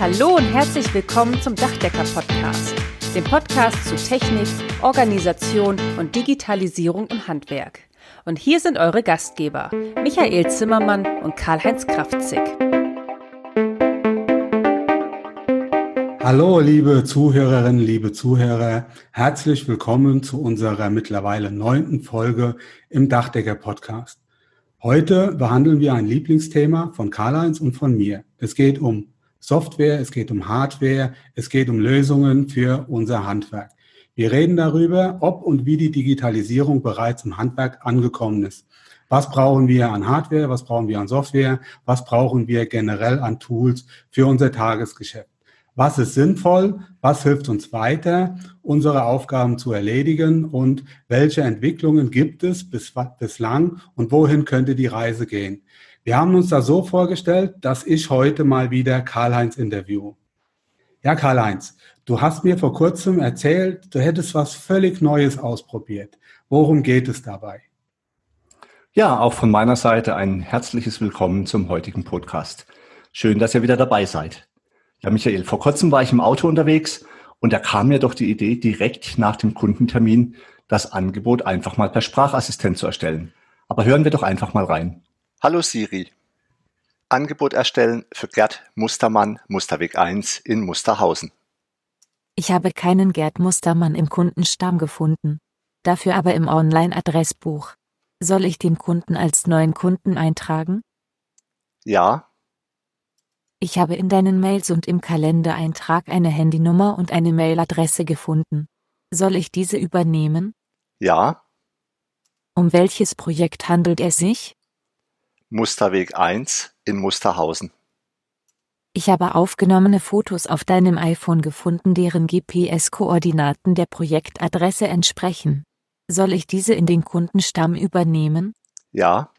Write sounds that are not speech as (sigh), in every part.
Hallo und herzlich willkommen zum Dachdecker-Podcast, dem Podcast zu Technik, Organisation und Digitalisierung im Handwerk. Und hier sind eure Gastgeber, Michael Zimmermann und Karl-Heinz Kraftzig. Hallo, liebe Zuhörerinnen, liebe Zuhörer. Herzlich willkommen zu unserer mittlerweile neunten Folge im Dachdecker-Podcast. Heute behandeln wir ein Lieblingsthema von Karl-Heinz und von mir. Es geht um Software, es geht um Hardware, es geht um Lösungen für unser Handwerk. Wir reden darüber, ob und wie die Digitalisierung bereits im Handwerk angekommen ist. Was brauchen wir an Hardware, was brauchen wir an Software, was brauchen wir generell an Tools für unser Tagesgeschäft. Was ist sinnvoll, was hilft uns weiter, unsere Aufgaben zu erledigen und welche Entwicklungen gibt es bis, bislang und wohin könnte die Reise gehen. Wir haben uns das so vorgestellt, dass ich heute mal wieder Karl-Heinz interview. Ja, Karl-Heinz, du hast mir vor kurzem erzählt, du hättest was völlig Neues ausprobiert. Worum geht es dabei? Ja, auch von meiner Seite ein herzliches Willkommen zum heutigen Podcast. Schön, dass ihr wieder dabei seid. Ja, Michael, vor kurzem war ich im Auto unterwegs und da kam mir doch die Idee, direkt nach dem Kundentermin das Angebot einfach mal per Sprachassistent zu erstellen. Aber hören wir doch einfach mal rein. Hallo Siri. Angebot erstellen für Gerd Mustermann, Musterweg 1 in Musterhausen. Ich habe keinen Gerd Mustermann im Kundenstamm gefunden, dafür aber im Online-Adressbuch. Soll ich den Kunden als neuen Kunden eintragen? Ja. Ich habe in deinen Mails und im Kalendereintrag eine Handynummer und eine Mailadresse gefunden. Soll ich diese übernehmen? Ja. Um welches Projekt handelt es sich? Musterweg 1 in Musterhausen. Ich habe aufgenommene Fotos auf deinem iPhone gefunden, deren GPS-Koordinaten der Projektadresse entsprechen. Soll ich diese in den Kundenstamm übernehmen? Ja.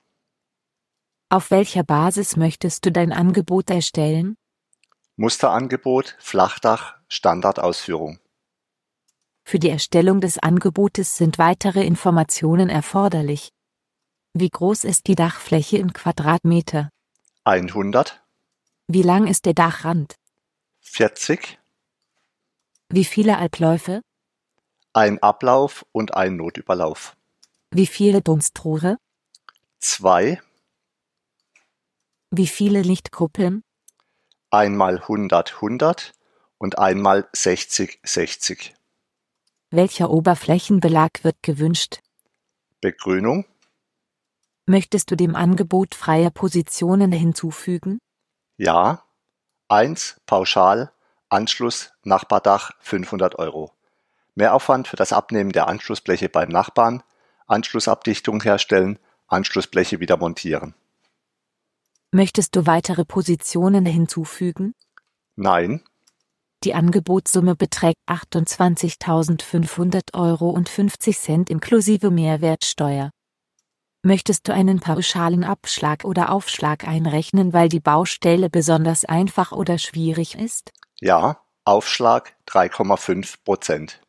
Auf welcher Basis möchtest du dein Angebot erstellen? Musterangebot, Flachdach, Standardausführung. Für die Erstellung des Angebotes sind weitere Informationen erforderlich. Wie groß ist die Dachfläche in Quadratmeter? 100. Wie lang ist der Dachrand? 40. Wie viele Abläufe? Ein Ablauf und ein Notüberlauf. Wie viele Dunstrohre? Zwei. Wie viele Lichtkuppeln? Einmal 100 100 und einmal 60 60. Welcher Oberflächenbelag wird gewünscht? Begrünung. Möchtest du dem Angebot freie Positionen hinzufügen? Ja. 1. Pauschal. Anschluss Nachbardach 500 Euro. Mehraufwand für das Abnehmen der Anschlussbleche beim Nachbarn, Anschlussabdichtung herstellen, Anschlussbleche wieder montieren. Möchtest du weitere Positionen hinzufügen? Nein. Die Angebotssumme beträgt 28.500 Euro und 50 Cent inklusive Mehrwertsteuer. Möchtest du einen pauschalen Abschlag oder Aufschlag einrechnen, weil die Baustelle besonders einfach oder schwierig ist? Ja, Aufschlag 3,5 Prozent.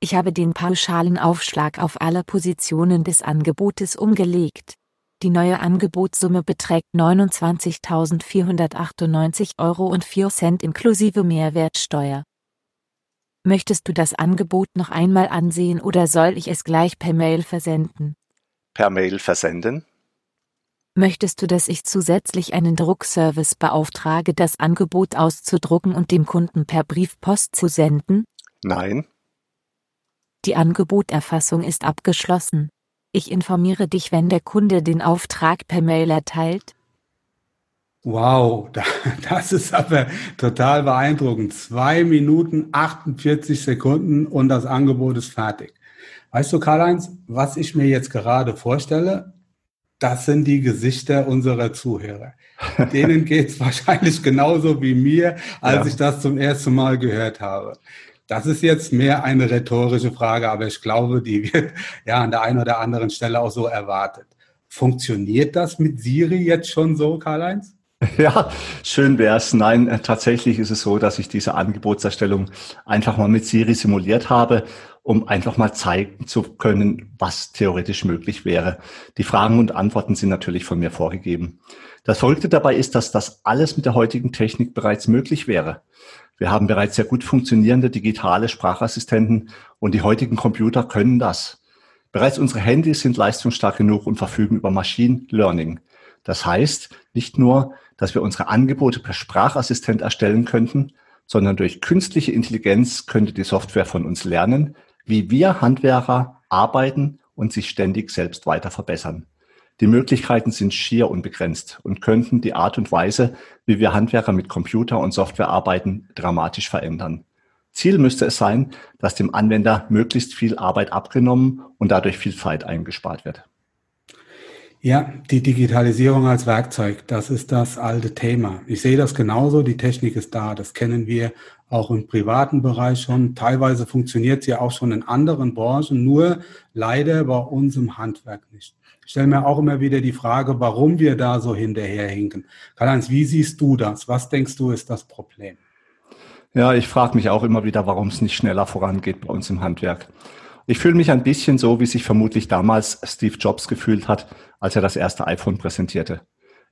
Ich habe den pauschalen Aufschlag auf alle Positionen des Angebotes umgelegt. Die neue Angebotssumme beträgt 29.498 Euro und 4 Cent inklusive Mehrwertsteuer. Möchtest du das Angebot noch einmal ansehen oder soll ich es gleich per Mail versenden? Per Mail versenden? Möchtest du, dass ich zusätzlich einen Druckservice beauftrage, das Angebot auszudrucken und dem Kunden per Briefpost zu senden? Nein. Die Angeboterfassung ist abgeschlossen. Ich informiere dich, wenn der Kunde den Auftrag per Mail erteilt. Wow, (laughs) das ist aber total beeindruckend. Zwei Minuten 48 Sekunden und das Angebot ist fertig. Weißt du, Karl-Heinz, was ich mir jetzt gerade vorstelle, das sind die Gesichter unserer Zuhörer. (laughs) Denen geht es wahrscheinlich genauso wie mir, als ja. ich das zum ersten Mal gehört habe. Das ist jetzt mehr eine rhetorische Frage, aber ich glaube, die wird ja an der einen oder anderen Stelle auch so erwartet. Funktioniert das mit Siri jetzt schon so, Karl-Heinz? (laughs) Ja, schön wär's. Nein, äh, tatsächlich ist es so, dass ich diese Angebotserstellung einfach mal mit Siri simuliert habe um einfach mal zeigen zu können, was theoretisch möglich wäre. Die Fragen und Antworten sind natürlich von mir vorgegeben. Das Verrückte dabei ist, dass das alles mit der heutigen Technik bereits möglich wäre. Wir haben bereits sehr gut funktionierende digitale Sprachassistenten und die heutigen Computer können das. Bereits unsere Handys sind leistungsstark genug und verfügen über Machine Learning. Das heißt nicht nur, dass wir unsere Angebote per Sprachassistent erstellen könnten, sondern durch künstliche Intelligenz könnte die Software von uns lernen, wie wir Handwerker arbeiten und sich ständig selbst weiter verbessern. Die Möglichkeiten sind schier unbegrenzt und könnten die Art und Weise, wie wir Handwerker mit Computer und Software arbeiten, dramatisch verändern. Ziel müsste es sein, dass dem Anwender möglichst viel Arbeit abgenommen und dadurch viel Zeit eingespart wird. Ja, die Digitalisierung als Werkzeug, das ist das alte Thema. Ich sehe das genauso, die Technik ist da, das kennen wir auch im privaten Bereich schon. Teilweise funktioniert sie auch schon in anderen Branchen, nur leider bei uns im Handwerk nicht. Ich stelle mir auch immer wieder die Frage, warum wir da so hinterherhinken. Karl-Heinz, wie siehst du das? Was denkst du ist das Problem? Ja, ich frage mich auch immer wieder, warum es nicht schneller vorangeht bei uns im Handwerk. Ich fühle mich ein bisschen so, wie sich vermutlich damals Steve Jobs gefühlt hat, als er das erste iPhone präsentierte.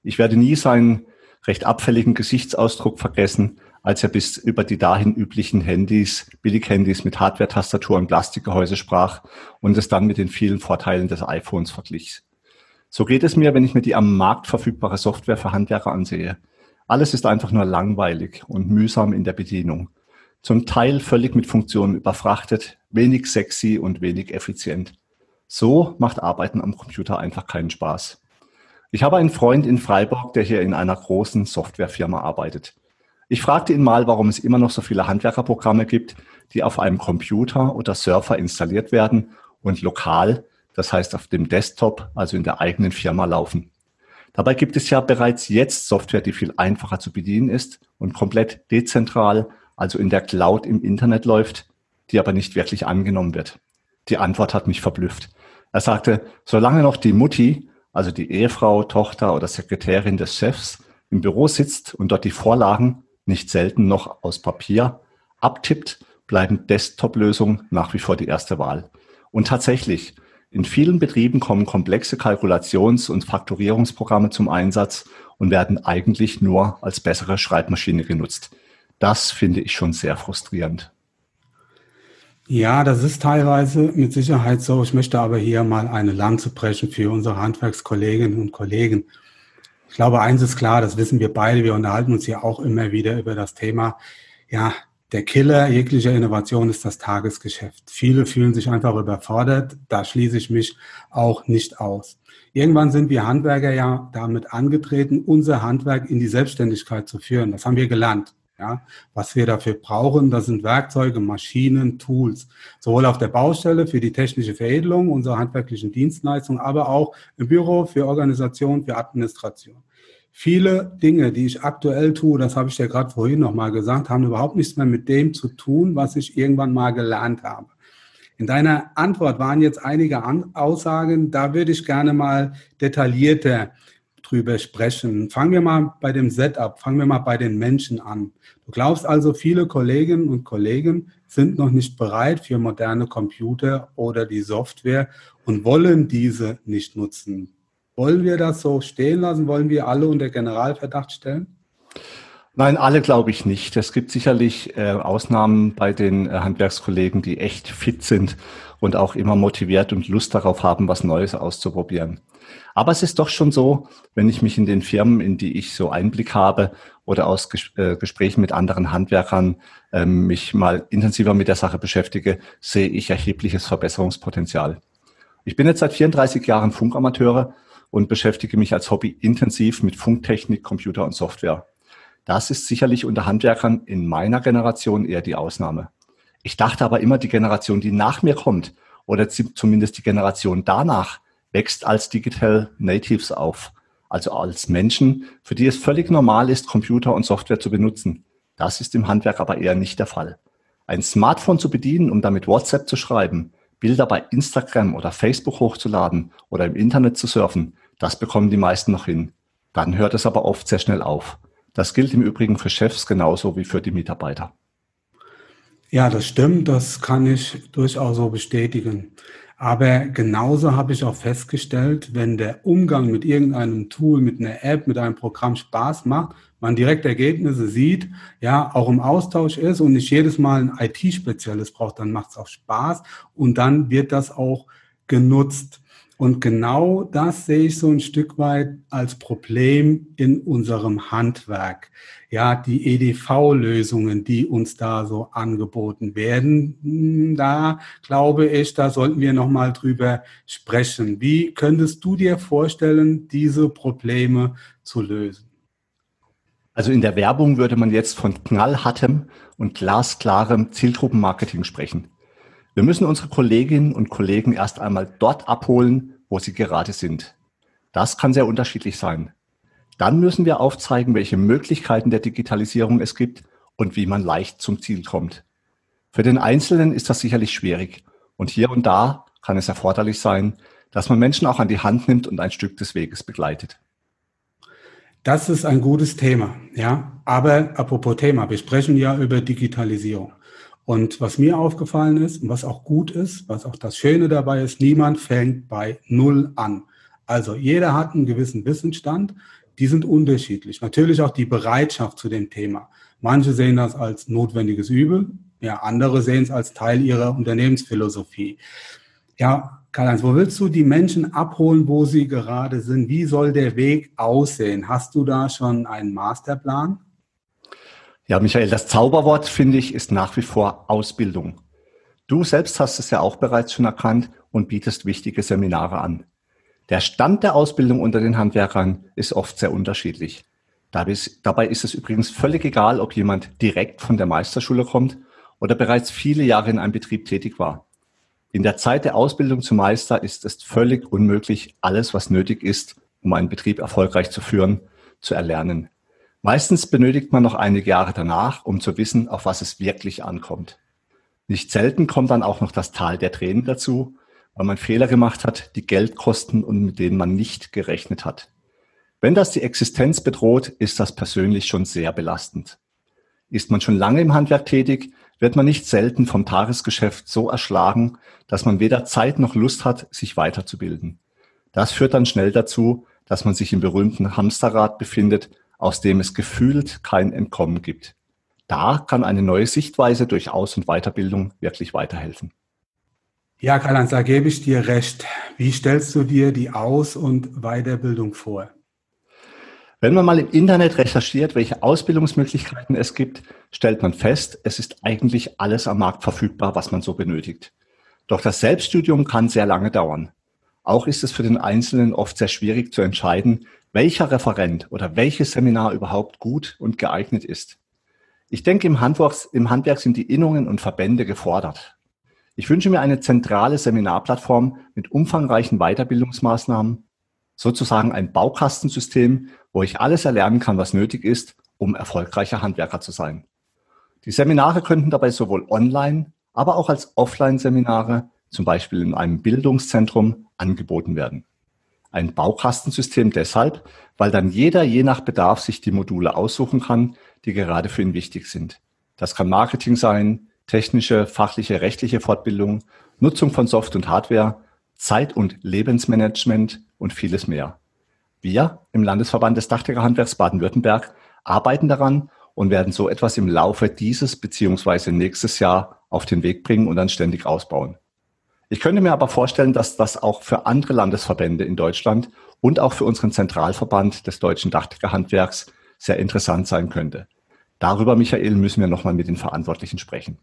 Ich werde nie seinen recht abfälligen Gesichtsausdruck vergessen, als er bis über die dahin üblichen Handys, Billighandys mit Hardware-Tastatur und Plastikgehäuse sprach und es dann mit den vielen Vorteilen des iPhones verglich. So geht es mir, wenn ich mir die am Markt verfügbare Software für Handwerker ansehe. Alles ist einfach nur langweilig und mühsam in der Bedienung. Zum Teil völlig mit Funktionen überfrachtet, wenig sexy und wenig effizient. So macht Arbeiten am Computer einfach keinen Spaß. Ich habe einen Freund in Freiburg, der hier in einer großen Softwarefirma arbeitet. Ich fragte ihn mal, warum es immer noch so viele Handwerkerprogramme gibt, die auf einem Computer oder Surfer installiert werden und lokal, das heißt auf dem Desktop, also in der eigenen Firma laufen. Dabei gibt es ja bereits jetzt Software, die viel einfacher zu bedienen ist und komplett dezentral, also in der Cloud im Internet läuft, die aber nicht wirklich angenommen wird. Die Antwort hat mich verblüfft. Er sagte, solange noch die Mutti, also die Ehefrau, Tochter oder Sekretärin des Chefs im Büro sitzt und dort die Vorlagen, nicht selten noch aus Papier, abtippt, bleiben Desktop-Lösungen nach wie vor die erste Wahl. Und tatsächlich, in vielen Betrieben kommen komplexe Kalkulations- und Faktorierungsprogramme zum Einsatz und werden eigentlich nur als bessere Schreibmaschine genutzt. Das finde ich schon sehr frustrierend. Ja, das ist teilweise mit Sicherheit so. Ich möchte aber hier mal eine Lanze brechen für unsere Handwerkskolleginnen und Kollegen. Ich glaube, eins ist klar, das wissen wir beide. Wir unterhalten uns ja auch immer wieder über das Thema. Ja, der Killer jeglicher Innovation ist das Tagesgeschäft. Viele fühlen sich einfach überfordert. Da schließe ich mich auch nicht aus. Irgendwann sind wir Handwerker ja damit angetreten, unser Handwerk in die Selbstständigkeit zu führen. Das haben wir gelernt. Ja, was wir dafür brauchen, das sind Werkzeuge, Maschinen, Tools, sowohl auf der Baustelle für die technische Veredelung unserer handwerklichen Dienstleistungen, aber auch im Büro für Organisation, für Administration. Viele Dinge, die ich aktuell tue, das habe ich ja gerade vorhin nochmal gesagt, haben überhaupt nichts mehr mit dem zu tun, was ich irgendwann mal gelernt habe. In deiner Antwort waren jetzt einige Aussagen, da würde ich gerne mal detaillierter drüber sprechen. Fangen wir mal bei dem Setup, fangen wir mal bei den Menschen an. Du glaubst also, viele Kolleginnen und Kollegen sind noch nicht bereit für moderne Computer oder die Software und wollen diese nicht nutzen. Wollen wir das so stehen lassen? Wollen wir alle unter Generalverdacht stellen? Nein, alle glaube ich nicht. Es gibt sicherlich äh, Ausnahmen bei den äh, Handwerkskollegen, die echt fit sind und auch immer motiviert und Lust darauf haben, was Neues auszuprobieren. Aber es ist doch schon so, wenn ich mich in den Firmen, in die ich so Einblick habe oder aus Ges äh, Gesprächen mit anderen Handwerkern äh, mich mal intensiver mit der Sache beschäftige, sehe ich erhebliches Verbesserungspotenzial. Ich bin jetzt seit 34 Jahren Funkamateure und beschäftige mich als Hobby intensiv mit Funktechnik, Computer und Software. Das ist sicherlich unter Handwerkern in meiner Generation eher die Ausnahme. Ich dachte aber immer, die Generation, die nach mir kommt, oder zumindest die Generation danach, wächst als Digital Natives auf, also als Menschen, für die es völlig normal ist, Computer und Software zu benutzen. Das ist im Handwerk aber eher nicht der Fall. Ein Smartphone zu bedienen, um damit WhatsApp zu schreiben, Bilder bei Instagram oder Facebook hochzuladen oder im Internet zu surfen, das bekommen die meisten noch hin. Dann hört es aber oft sehr schnell auf. Das gilt im Übrigen für Chefs genauso wie für die Mitarbeiter. Ja, das stimmt, das kann ich durchaus so bestätigen. Aber genauso habe ich auch festgestellt, wenn der Umgang mit irgendeinem Tool, mit einer App, mit einem Programm Spaß macht, man direkt Ergebnisse sieht, ja, auch im Austausch ist und nicht jedes Mal ein IT-Spezialist braucht, dann macht es auch Spaß und dann wird das auch genutzt. Und genau das sehe ich so ein Stück weit als Problem in unserem Handwerk. Ja, die EDV-Lösungen, die uns da so angeboten werden, hm, da glaube ich, da sollten wir nochmal drüber sprechen. Wie könntest du dir vorstellen, diese Probleme zu lösen? Also in der Werbung würde man jetzt von knallhartem und glasklarem Zielgruppenmarketing sprechen. Wir müssen unsere Kolleginnen und Kollegen erst einmal dort abholen, wo sie gerade sind. Das kann sehr unterschiedlich sein. Dann müssen wir aufzeigen, welche Möglichkeiten der Digitalisierung es gibt und wie man leicht zum Ziel kommt. Für den Einzelnen ist das sicherlich schwierig und hier und da kann es erforderlich sein, dass man Menschen auch an die Hand nimmt und ein Stück des Weges begleitet. Das ist ein gutes Thema, ja. Aber apropos Thema, wir sprechen ja über Digitalisierung. Und was mir aufgefallen ist und was auch gut ist, was auch das Schöne dabei ist, niemand fängt bei Null an. Also jeder hat einen gewissen Wissensstand, die sind unterschiedlich. Natürlich auch die Bereitschaft zu dem Thema. Manche sehen das als notwendiges Übel, ja, andere sehen es als Teil ihrer Unternehmensphilosophie. Ja, Karl-Heinz, wo willst du die Menschen abholen, wo sie gerade sind? Wie soll der Weg aussehen? Hast du da schon einen Masterplan? Ja, Michael, das Zauberwort, finde ich, ist nach wie vor Ausbildung. Du selbst hast es ja auch bereits schon erkannt und bietest wichtige Seminare an. Der Stand der Ausbildung unter den Handwerkern ist oft sehr unterschiedlich. Dabei ist es übrigens völlig egal, ob jemand direkt von der Meisterschule kommt oder bereits viele Jahre in einem Betrieb tätig war. In der Zeit der Ausbildung zum Meister ist es völlig unmöglich, alles, was nötig ist, um einen Betrieb erfolgreich zu führen, zu erlernen. Meistens benötigt man noch einige Jahre danach, um zu wissen, auf was es wirklich ankommt. Nicht selten kommt dann auch noch das Tal der Tränen dazu, weil man Fehler gemacht hat, die Geld kosten und mit denen man nicht gerechnet hat. Wenn das die Existenz bedroht, ist das persönlich schon sehr belastend. Ist man schon lange im Handwerk tätig, wird man nicht selten vom Tagesgeschäft so erschlagen, dass man weder Zeit noch Lust hat, sich weiterzubilden. Das führt dann schnell dazu, dass man sich im berühmten Hamsterrad befindet aus dem es gefühlt kein Entkommen gibt. Da kann eine neue Sichtweise durch Aus- und Weiterbildung wirklich weiterhelfen. Ja, Karl-Heinz, da gebe ich dir recht. Wie stellst du dir die Aus- und Weiterbildung vor? Wenn man mal im Internet recherchiert, welche Ausbildungsmöglichkeiten es gibt, stellt man fest, es ist eigentlich alles am Markt verfügbar, was man so benötigt. Doch das Selbststudium kann sehr lange dauern. Auch ist es für den Einzelnen oft sehr schwierig zu entscheiden, welcher Referent oder welches Seminar überhaupt gut und geeignet ist. Ich denke, im Handwerk, im Handwerk sind die Innungen und Verbände gefordert. Ich wünsche mir eine zentrale Seminarplattform mit umfangreichen Weiterbildungsmaßnahmen, sozusagen ein Baukastensystem, wo ich alles erlernen kann, was nötig ist, um erfolgreicher Handwerker zu sein. Die Seminare könnten dabei sowohl online, aber auch als Offline-Seminare, zum Beispiel in einem Bildungszentrum, angeboten werden. Ein Baukastensystem deshalb, weil dann jeder je nach Bedarf sich die Module aussuchen kann, die gerade für ihn wichtig sind. Das kann Marketing sein, technische, fachliche, rechtliche Fortbildung, Nutzung von Soft und Hardware, Zeit- und Lebensmanagement und vieles mehr. Wir im Landesverband des Dachdeckerhandwerks Baden-Württemberg arbeiten daran und werden so etwas im Laufe dieses beziehungsweise nächstes Jahr auf den Weg bringen und dann ständig ausbauen. Ich könnte mir aber vorstellen, dass das auch für andere Landesverbände in Deutschland und auch für unseren Zentralverband des deutschen Dachdeckerhandwerks sehr interessant sein könnte. Darüber, Michael, müssen wir nochmal mit den Verantwortlichen sprechen.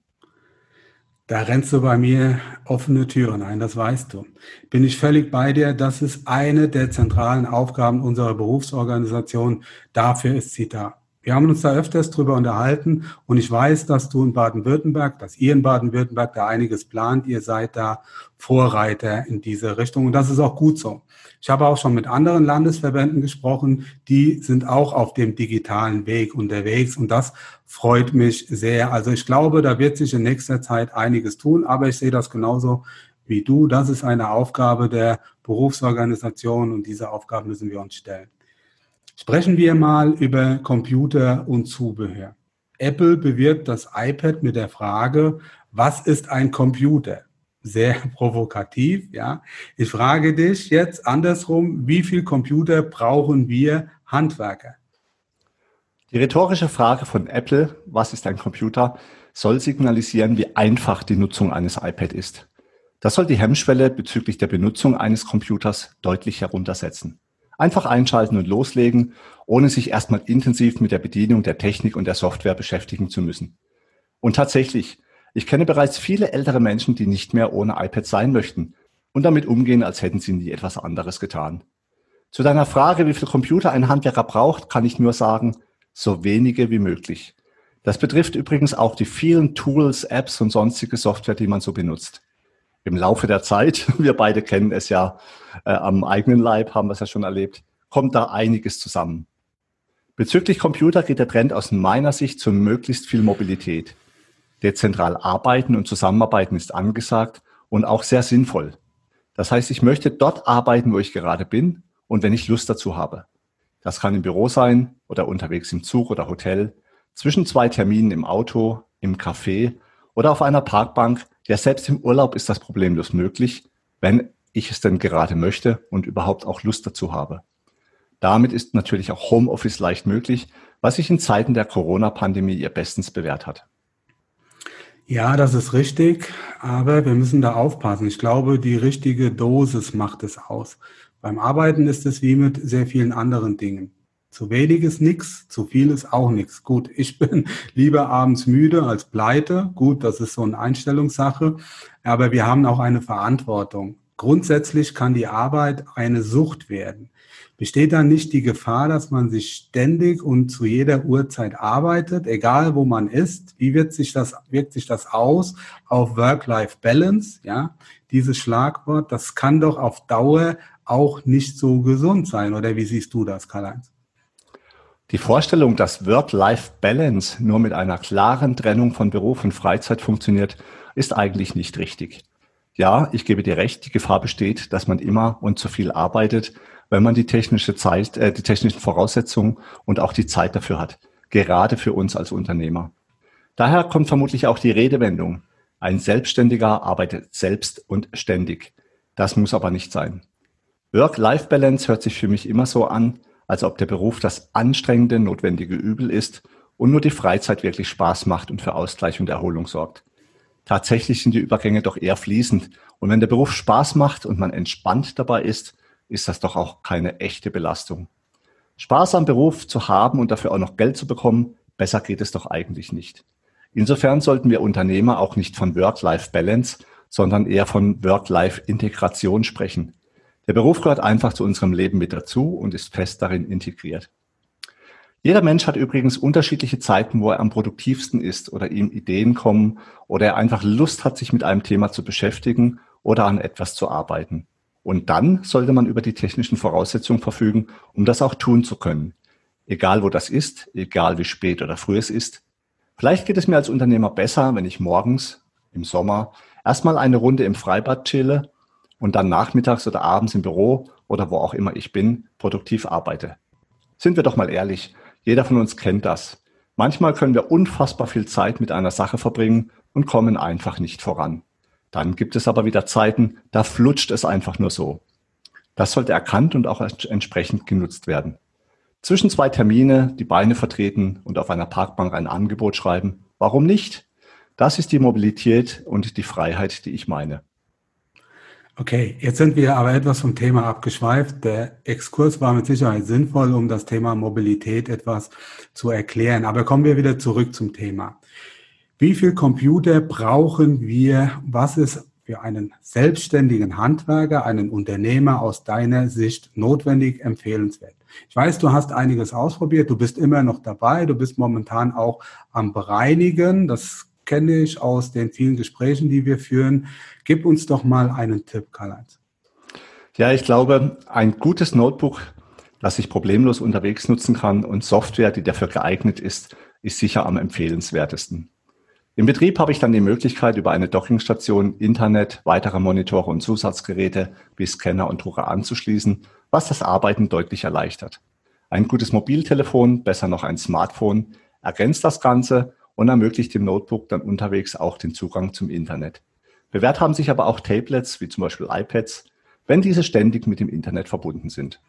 Da rennst du bei mir offene Türen ein, das weißt du. Bin ich völlig bei dir. Das ist eine der zentralen Aufgaben unserer Berufsorganisation. Dafür ist sie da. Wir haben uns da öfters drüber unterhalten und ich weiß, dass du in Baden-Württemberg, dass ihr in Baden-Württemberg da einiges plant. Ihr seid da Vorreiter in diese Richtung und das ist auch gut so. Ich habe auch schon mit anderen Landesverbänden gesprochen, die sind auch auf dem digitalen Weg unterwegs und das freut mich sehr. Also ich glaube, da wird sich in nächster Zeit einiges tun, aber ich sehe das genauso wie du. Das ist eine Aufgabe der Berufsorganisation und diese Aufgabe müssen wir uns stellen. Sprechen wir mal über Computer und Zubehör. Apple bewirbt das iPad mit der Frage, was ist ein Computer? Sehr (laughs) provokativ, ja. Ich frage dich jetzt andersrum, wie viel Computer brauchen wir Handwerker? Die rhetorische Frage von Apple, was ist ein Computer, soll signalisieren, wie einfach die Nutzung eines iPad ist. Das soll die Hemmschwelle bezüglich der Benutzung eines Computers deutlich heruntersetzen. Einfach einschalten und loslegen, ohne sich erstmal intensiv mit der Bedienung der Technik und der Software beschäftigen zu müssen. Und tatsächlich, ich kenne bereits viele ältere Menschen, die nicht mehr ohne iPad sein möchten und damit umgehen, als hätten sie nie etwas anderes getan. Zu deiner Frage, wie viel Computer ein Handwerker braucht, kann ich nur sagen, so wenige wie möglich. Das betrifft übrigens auch die vielen Tools, Apps und sonstige Software, die man so benutzt. Im Laufe der Zeit, (laughs) wir beide kennen es ja äh, am eigenen Leib, haben wir es ja schon erlebt, kommt da einiges zusammen. Bezüglich Computer geht der Trend aus meiner Sicht zu möglichst viel Mobilität. Dezentral arbeiten und zusammenarbeiten ist angesagt und auch sehr sinnvoll. Das heißt, ich möchte dort arbeiten, wo ich gerade bin und wenn ich Lust dazu habe. Das kann im Büro sein oder unterwegs im Zug oder Hotel zwischen zwei Terminen im Auto, im Café oder auf einer Parkbank, ja selbst im Urlaub ist das problemlos möglich, wenn ich es denn gerade möchte und überhaupt auch Lust dazu habe. Damit ist natürlich auch Homeoffice leicht möglich, was sich in Zeiten der Corona-Pandemie ihr bestens bewährt hat. Ja, das ist richtig, aber wir müssen da aufpassen. Ich glaube, die richtige Dosis macht es aus. Beim Arbeiten ist es wie mit sehr vielen anderen Dingen. Zu wenig ist nichts, zu viel ist auch nichts. Gut, (laughs) ich bin lieber abends müde als pleite. Gut, das ist so eine Einstellungssache. Aber wir haben auch eine Verantwortung. Grundsätzlich kann die Arbeit eine Sucht werden. Besteht dann nicht die Gefahr, dass man sich ständig und zu jeder Uhrzeit arbeitet, egal wo man ist? Wie wird sich das, wirkt sich das aus auf Work-Life-Balance? Ja, dieses Schlagwort, das kann doch auf Dauer auch nicht so gesund sein. Oder wie siehst du das, Karl-Heinz? Die Vorstellung, dass Work-Life-Balance nur mit einer klaren Trennung von Beruf und Freizeit funktioniert, ist eigentlich nicht richtig. Ja, ich gebe dir recht, die Gefahr besteht, dass man immer und zu viel arbeitet, wenn man die technische Zeit, äh, die technischen Voraussetzungen und auch die Zeit dafür hat. Gerade für uns als Unternehmer. Daher kommt vermutlich auch die Redewendung. Ein Selbstständiger arbeitet selbst und ständig. Das muss aber nicht sein. Work-Life-Balance hört sich für mich immer so an, als ob der Beruf das anstrengende, notwendige Übel ist und nur die Freizeit wirklich Spaß macht und für Ausgleich und Erholung sorgt. Tatsächlich sind die Übergänge doch eher fließend. Und wenn der Beruf Spaß macht und man entspannt dabei ist, ist das doch auch keine echte Belastung. Spaß am Beruf zu haben und dafür auch noch Geld zu bekommen, besser geht es doch eigentlich nicht. Insofern sollten wir Unternehmer auch nicht von Work-Life-Balance, sondern eher von Work-Life-Integration sprechen. Der Beruf gehört einfach zu unserem Leben mit dazu und ist fest darin integriert. Jeder Mensch hat übrigens unterschiedliche Zeiten, wo er am produktivsten ist oder ihm Ideen kommen oder er einfach Lust hat, sich mit einem Thema zu beschäftigen oder an etwas zu arbeiten. Und dann sollte man über die technischen Voraussetzungen verfügen, um das auch tun zu können. Egal wo das ist, egal wie spät oder früh es ist. Vielleicht geht es mir als Unternehmer besser, wenn ich morgens im Sommer erstmal eine Runde im Freibad chille und dann nachmittags oder abends im Büro oder wo auch immer ich bin, produktiv arbeite. Sind wir doch mal ehrlich, jeder von uns kennt das. Manchmal können wir unfassbar viel Zeit mit einer Sache verbringen und kommen einfach nicht voran. Dann gibt es aber wieder Zeiten, da flutscht es einfach nur so. Das sollte erkannt und auch entsprechend genutzt werden. Zwischen zwei Termine die Beine vertreten und auf einer Parkbank ein Angebot schreiben. Warum nicht? Das ist die Mobilität und die Freiheit, die ich meine. Okay, jetzt sind wir aber etwas vom Thema abgeschweift. Der Exkurs war mit Sicherheit sinnvoll, um das Thema Mobilität etwas zu erklären. Aber kommen wir wieder zurück zum Thema. Wie viel Computer brauchen wir? Was ist für einen selbstständigen Handwerker, einen Unternehmer aus deiner Sicht notwendig, empfehlenswert? Ich weiß, du hast einiges ausprobiert, du bist immer noch dabei, du bist momentan auch am Bereinigen. Das kenne ich aus den vielen Gesprächen, die wir führen. Gib uns doch mal einen Tipp, Karl-Heinz. Ja, ich glaube, ein gutes Notebook, das ich problemlos unterwegs nutzen kann und Software, die dafür geeignet ist, ist sicher am empfehlenswertesten. Im Betrieb habe ich dann die Möglichkeit, über eine Dockingstation Internet, weitere Monitore und Zusatzgeräte wie Scanner und Drucker anzuschließen, was das Arbeiten deutlich erleichtert. Ein gutes Mobiltelefon, besser noch ein Smartphone, ergänzt das Ganze und ermöglicht dem Notebook dann unterwegs auch den Zugang zum Internet. Bewährt haben sich aber auch Tablets, wie zum Beispiel iPads, wenn diese ständig mit dem Internet verbunden sind.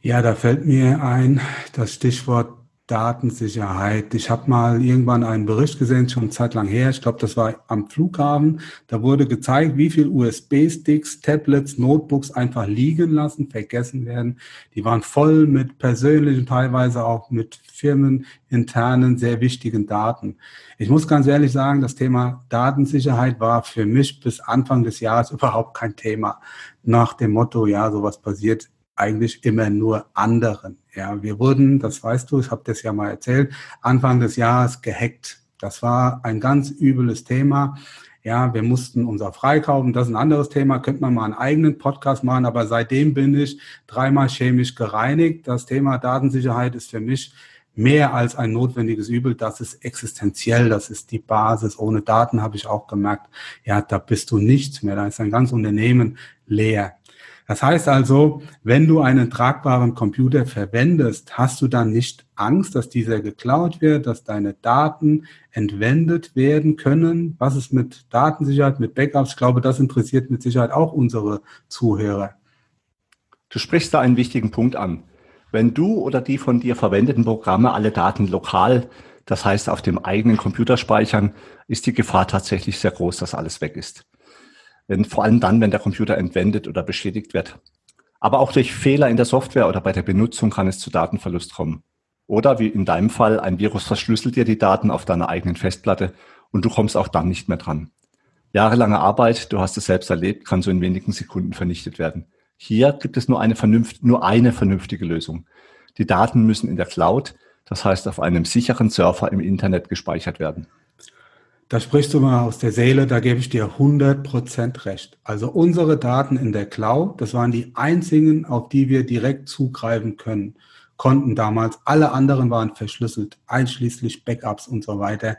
Ja, da fällt mir ein das Stichwort Datensicherheit. Ich habe mal irgendwann einen Bericht gesehen, schon Zeit lang her. Ich glaube, das war am Flughafen. Da wurde gezeigt, wie viel USB-Sticks, Tablets, Notebooks einfach liegen lassen, vergessen werden. Die waren voll mit persönlichen, teilweise auch mit firmeninternen, sehr wichtigen Daten. Ich muss ganz ehrlich sagen, das Thema Datensicherheit war für mich bis Anfang des Jahres (laughs) überhaupt kein Thema. Nach dem Motto, ja, sowas passiert eigentlich immer nur anderen. Ja, wir wurden, das weißt du, ich habe das ja mal erzählt, Anfang des Jahres gehackt. Das war ein ganz übles Thema. Ja, wir mussten unser freikaufen. Das ist ein anderes Thema. Könnte man mal einen eigenen Podcast machen. Aber seitdem bin ich dreimal chemisch gereinigt. Das Thema Datensicherheit ist für mich mehr als ein notwendiges Übel. Das ist existenziell. Das ist die Basis. Ohne Daten habe ich auch gemerkt. Ja, da bist du nichts mehr. Da ist ein ganz Unternehmen leer. Das heißt also, wenn du einen tragbaren Computer verwendest, hast du dann nicht Angst, dass dieser geklaut wird, dass deine Daten entwendet werden können? Was ist mit Datensicherheit, mit Backups? Ich glaube, das interessiert mit Sicherheit auch unsere Zuhörer. Du sprichst da einen wichtigen Punkt an. Wenn du oder die von dir verwendeten Programme alle Daten lokal, das heißt auf dem eigenen Computer speichern, ist die Gefahr tatsächlich sehr groß, dass alles weg ist wenn, vor allem dann, wenn der Computer entwendet oder beschädigt wird. Aber auch durch Fehler in der Software oder bei der Benutzung kann es zu Datenverlust kommen. Oder wie in deinem Fall, ein Virus verschlüsselt dir die Daten auf deiner eigenen Festplatte und du kommst auch dann nicht mehr dran. Jahrelange Arbeit, du hast es selbst erlebt, kann so in wenigen Sekunden vernichtet werden. Hier gibt es nur eine, vernünft, nur eine vernünftige Lösung. Die Daten müssen in der Cloud, das heißt auf einem sicheren Server im Internet gespeichert werden. Da sprichst du mal aus der Seele, da gebe ich dir 100% recht. Also unsere Daten in der Cloud, das waren die einzigen, auf die wir direkt zugreifen können, konnten damals. Alle anderen waren verschlüsselt, einschließlich Backups und so weiter.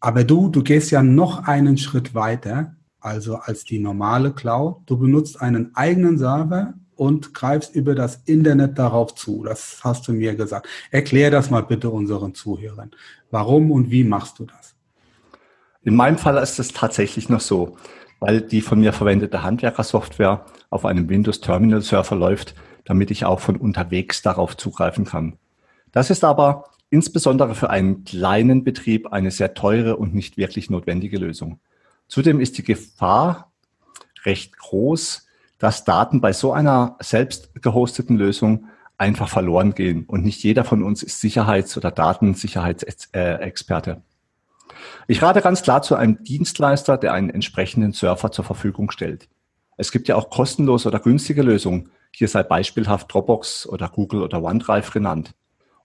Aber du, du gehst ja noch einen Schritt weiter, also als die normale Cloud. Du benutzt einen eigenen Server und greifst über das Internet darauf zu. Das hast du mir gesagt. Erklär das mal bitte unseren Zuhörern. Warum und wie machst du das? In meinem Fall ist es tatsächlich noch so, weil die von mir verwendete Handwerkersoftware auf einem Windows Terminal Server läuft, damit ich auch von unterwegs darauf zugreifen kann. Das ist aber insbesondere für einen kleinen Betrieb eine sehr teure und nicht wirklich notwendige Lösung. Zudem ist die Gefahr recht groß, dass Daten bei so einer selbst gehosteten Lösung einfach verloren gehen. Und nicht jeder von uns ist Sicherheits- oder Datensicherheitsexperte. Ich rate ganz klar zu einem Dienstleister, der einen entsprechenden Surfer zur Verfügung stellt. Es gibt ja auch kostenlose oder günstige Lösungen. Hier sei beispielhaft Dropbox oder Google oder OneDrive genannt.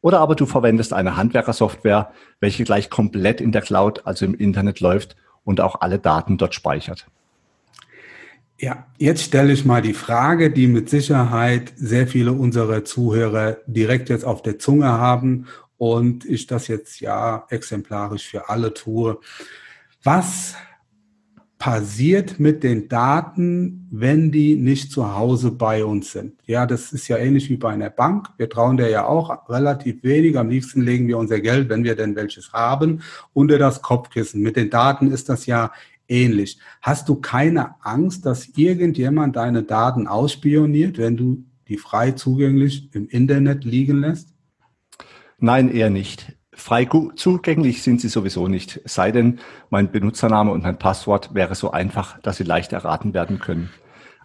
Oder aber du verwendest eine Handwerkersoftware, welche gleich komplett in der Cloud, also im Internet läuft und auch alle Daten dort speichert. Ja, jetzt stelle ich mal die Frage, die mit Sicherheit sehr viele unserer Zuhörer direkt jetzt auf der Zunge haben und ich das jetzt ja exemplarisch für alle tue. Was passiert mit den Daten, wenn die nicht zu Hause bei uns sind? Ja, das ist ja ähnlich wie bei einer Bank. Wir trauen der ja auch relativ wenig. Am liebsten legen wir unser Geld, wenn wir denn welches haben, unter das Kopfkissen. Mit den Daten ist das ja ähnlich. Hast du keine Angst, dass irgendjemand deine Daten ausspioniert, wenn du die frei zugänglich im Internet liegen lässt? Nein, eher nicht. Frei zugänglich sind sie sowieso nicht, sei denn, mein Benutzername und mein Passwort wäre so einfach, dass sie leicht erraten werden können.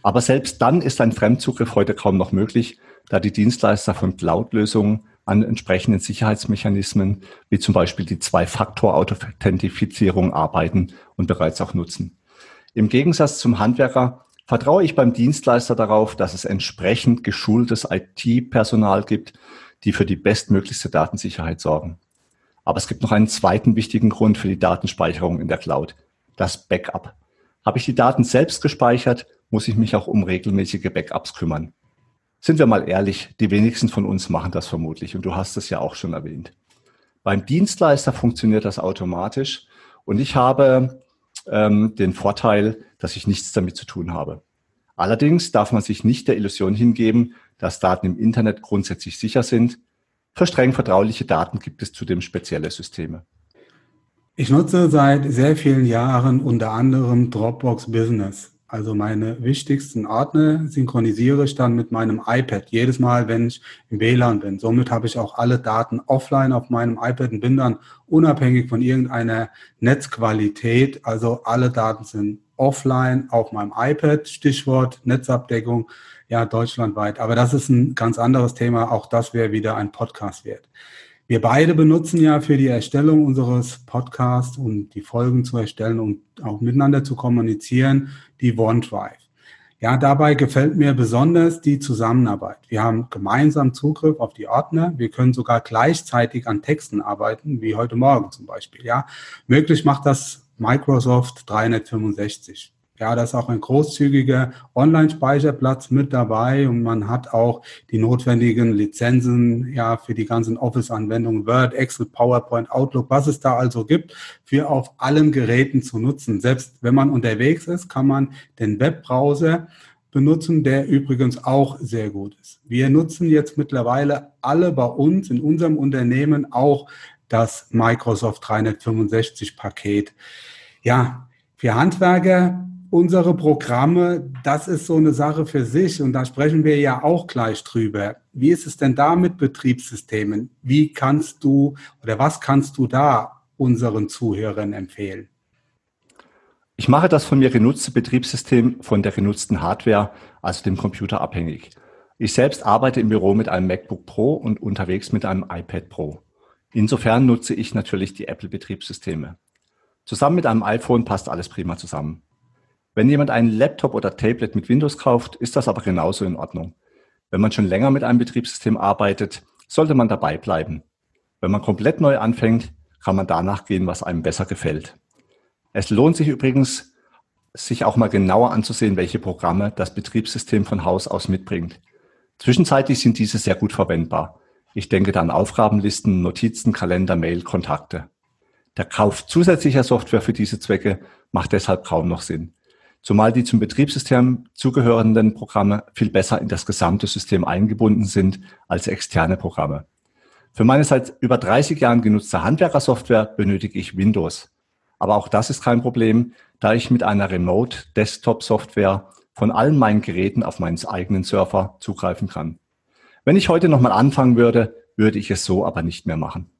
Aber selbst dann ist ein Fremdzugriff heute kaum noch möglich, da die Dienstleister von Cloud-Lösungen an entsprechenden Sicherheitsmechanismen, wie zum Beispiel die Zwei-Faktor-Authentifizierung arbeiten und bereits auch nutzen. Im Gegensatz zum Handwerker vertraue ich beim Dienstleister darauf, dass es entsprechend geschultes IT-Personal gibt, die für die bestmöglichste Datensicherheit sorgen. Aber es gibt noch einen zweiten wichtigen Grund für die Datenspeicherung in der Cloud, das Backup. Habe ich die Daten selbst gespeichert, muss ich mich auch um regelmäßige Backups kümmern. Sind wir mal ehrlich, die wenigsten von uns machen das vermutlich und du hast es ja auch schon erwähnt. Beim Dienstleister funktioniert das automatisch und ich habe ähm, den Vorteil, dass ich nichts damit zu tun habe. Allerdings darf man sich nicht der Illusion hingeben, dass Daten im Internet grundsätzlich sicher sind. Für streng vertrauliche Daten gibt es zudem spezielle Systeme. Ich nutze seit sehr vielen Jahren unter anderem Dropbox Business. Also meine wichtigsten Ordner synchronisiere ich dann mit meinem iPad jedes Mal, wenn ich im WLAN bin. Somit habe ich auch alle Daten offline auf meinem iPad und bin dann unabhängig von irgendeiner Netzqualität. Also alle Daten sind offline auf meinem iPad. Stichwort Netzabdeckung, ja, deutschlandweit. Aber das ist ein ganz anderes Thema. Auch das wäre wieder ein Podcast wert. Wir beide benutzen ja für die Erstellung unseres Podcasts und die Folgen zu erstellen und auch miteinander zu kommunizieren, die OneDrive. Ja, dabei gefällt mir besonders die Zusammenarbeit. Wir haben gemeinsam Zugriff auf die Ordner. Wir können sogar gleichzeitig an Texten arbeiten, wie heute Morgen zum Beispiel. Ja, möglich macht das Microsoft 365. Ja, da ist auch ein großzügiger Online-Speicherplatz mit dabei und man hat auch die notwendigen Lizenzen ja für die ganzen Office-Anwendungen Word, Excel, PowerPoint, Outlook, was es da also gibt, für auf allen Geräten zu nutzen. Selbst wenn man unterwegs ist, kann man den Webbrowser benutzen, der übrigens auch sehr gut ist. Wir nutzen jetzt mittlerweile alle bei uns in unserem Unternehmen auch das Microsoft 365 Paket. Ja, für Handwerker unsere Programme, das ist so eine Sache für sich und da sprechen wir ja auch gleich drüber. Wie ist es denn da mit Betriebssystemen? Wie kannst du oder was kannst du da unseren Zuhörern empfehlen? Ich mache das von mir genutzte Betriebssystem von der genutzten Hardware, also dem Computer, abhängig. Ich selbst arbeite im Büro mit einem MacBook Pro und unterwegs mit einem iPad Pro. Insofern nutze ich natürlich die Apple-Betriebssysteme. Zusammen mit einem iPhone passt alles prima zusammen. Wenn jemand einen Laptop oder Tablet mit Windows kauft, ist das aber genauso in Ordnung. Wenn man schon länger mit einem Betriebssystem arbeitet, sollte man dabei bleiben. Wenn man komplett neu anfängt, kann man danach gehen, was einem besser gefällt. Es lohnt sich übrigens, sich auch mal genauer anzusehen, welche Programme das Betriebssystem von Haus aus mitbringt. Zwischenzeitlich sind diese sehr gut verwendbar. Ich denke da an Aufgabenlisten, Notizen, Kalender, Mail, Kontakte. Der Kauf zusätzlicher Software für diese Zwecke macht deshalb kaum noch Sinn zumal die zum Betriebssystem zugehörenden Programme viel besser in das gesamte System eingebunden sind als externe Programme. Für meine seit über 30 Jahren genutzte Handwerkersoftware benötige ich Windows. Aber auch das ist kein Problem, da ich mit einer Remote Desktop Software von allen meinen Geräten auf meinen eigenen Server zugreifen kann. Wenn ich heute nochmal anfangen würde, würde ich es so aber nicht mehr machen.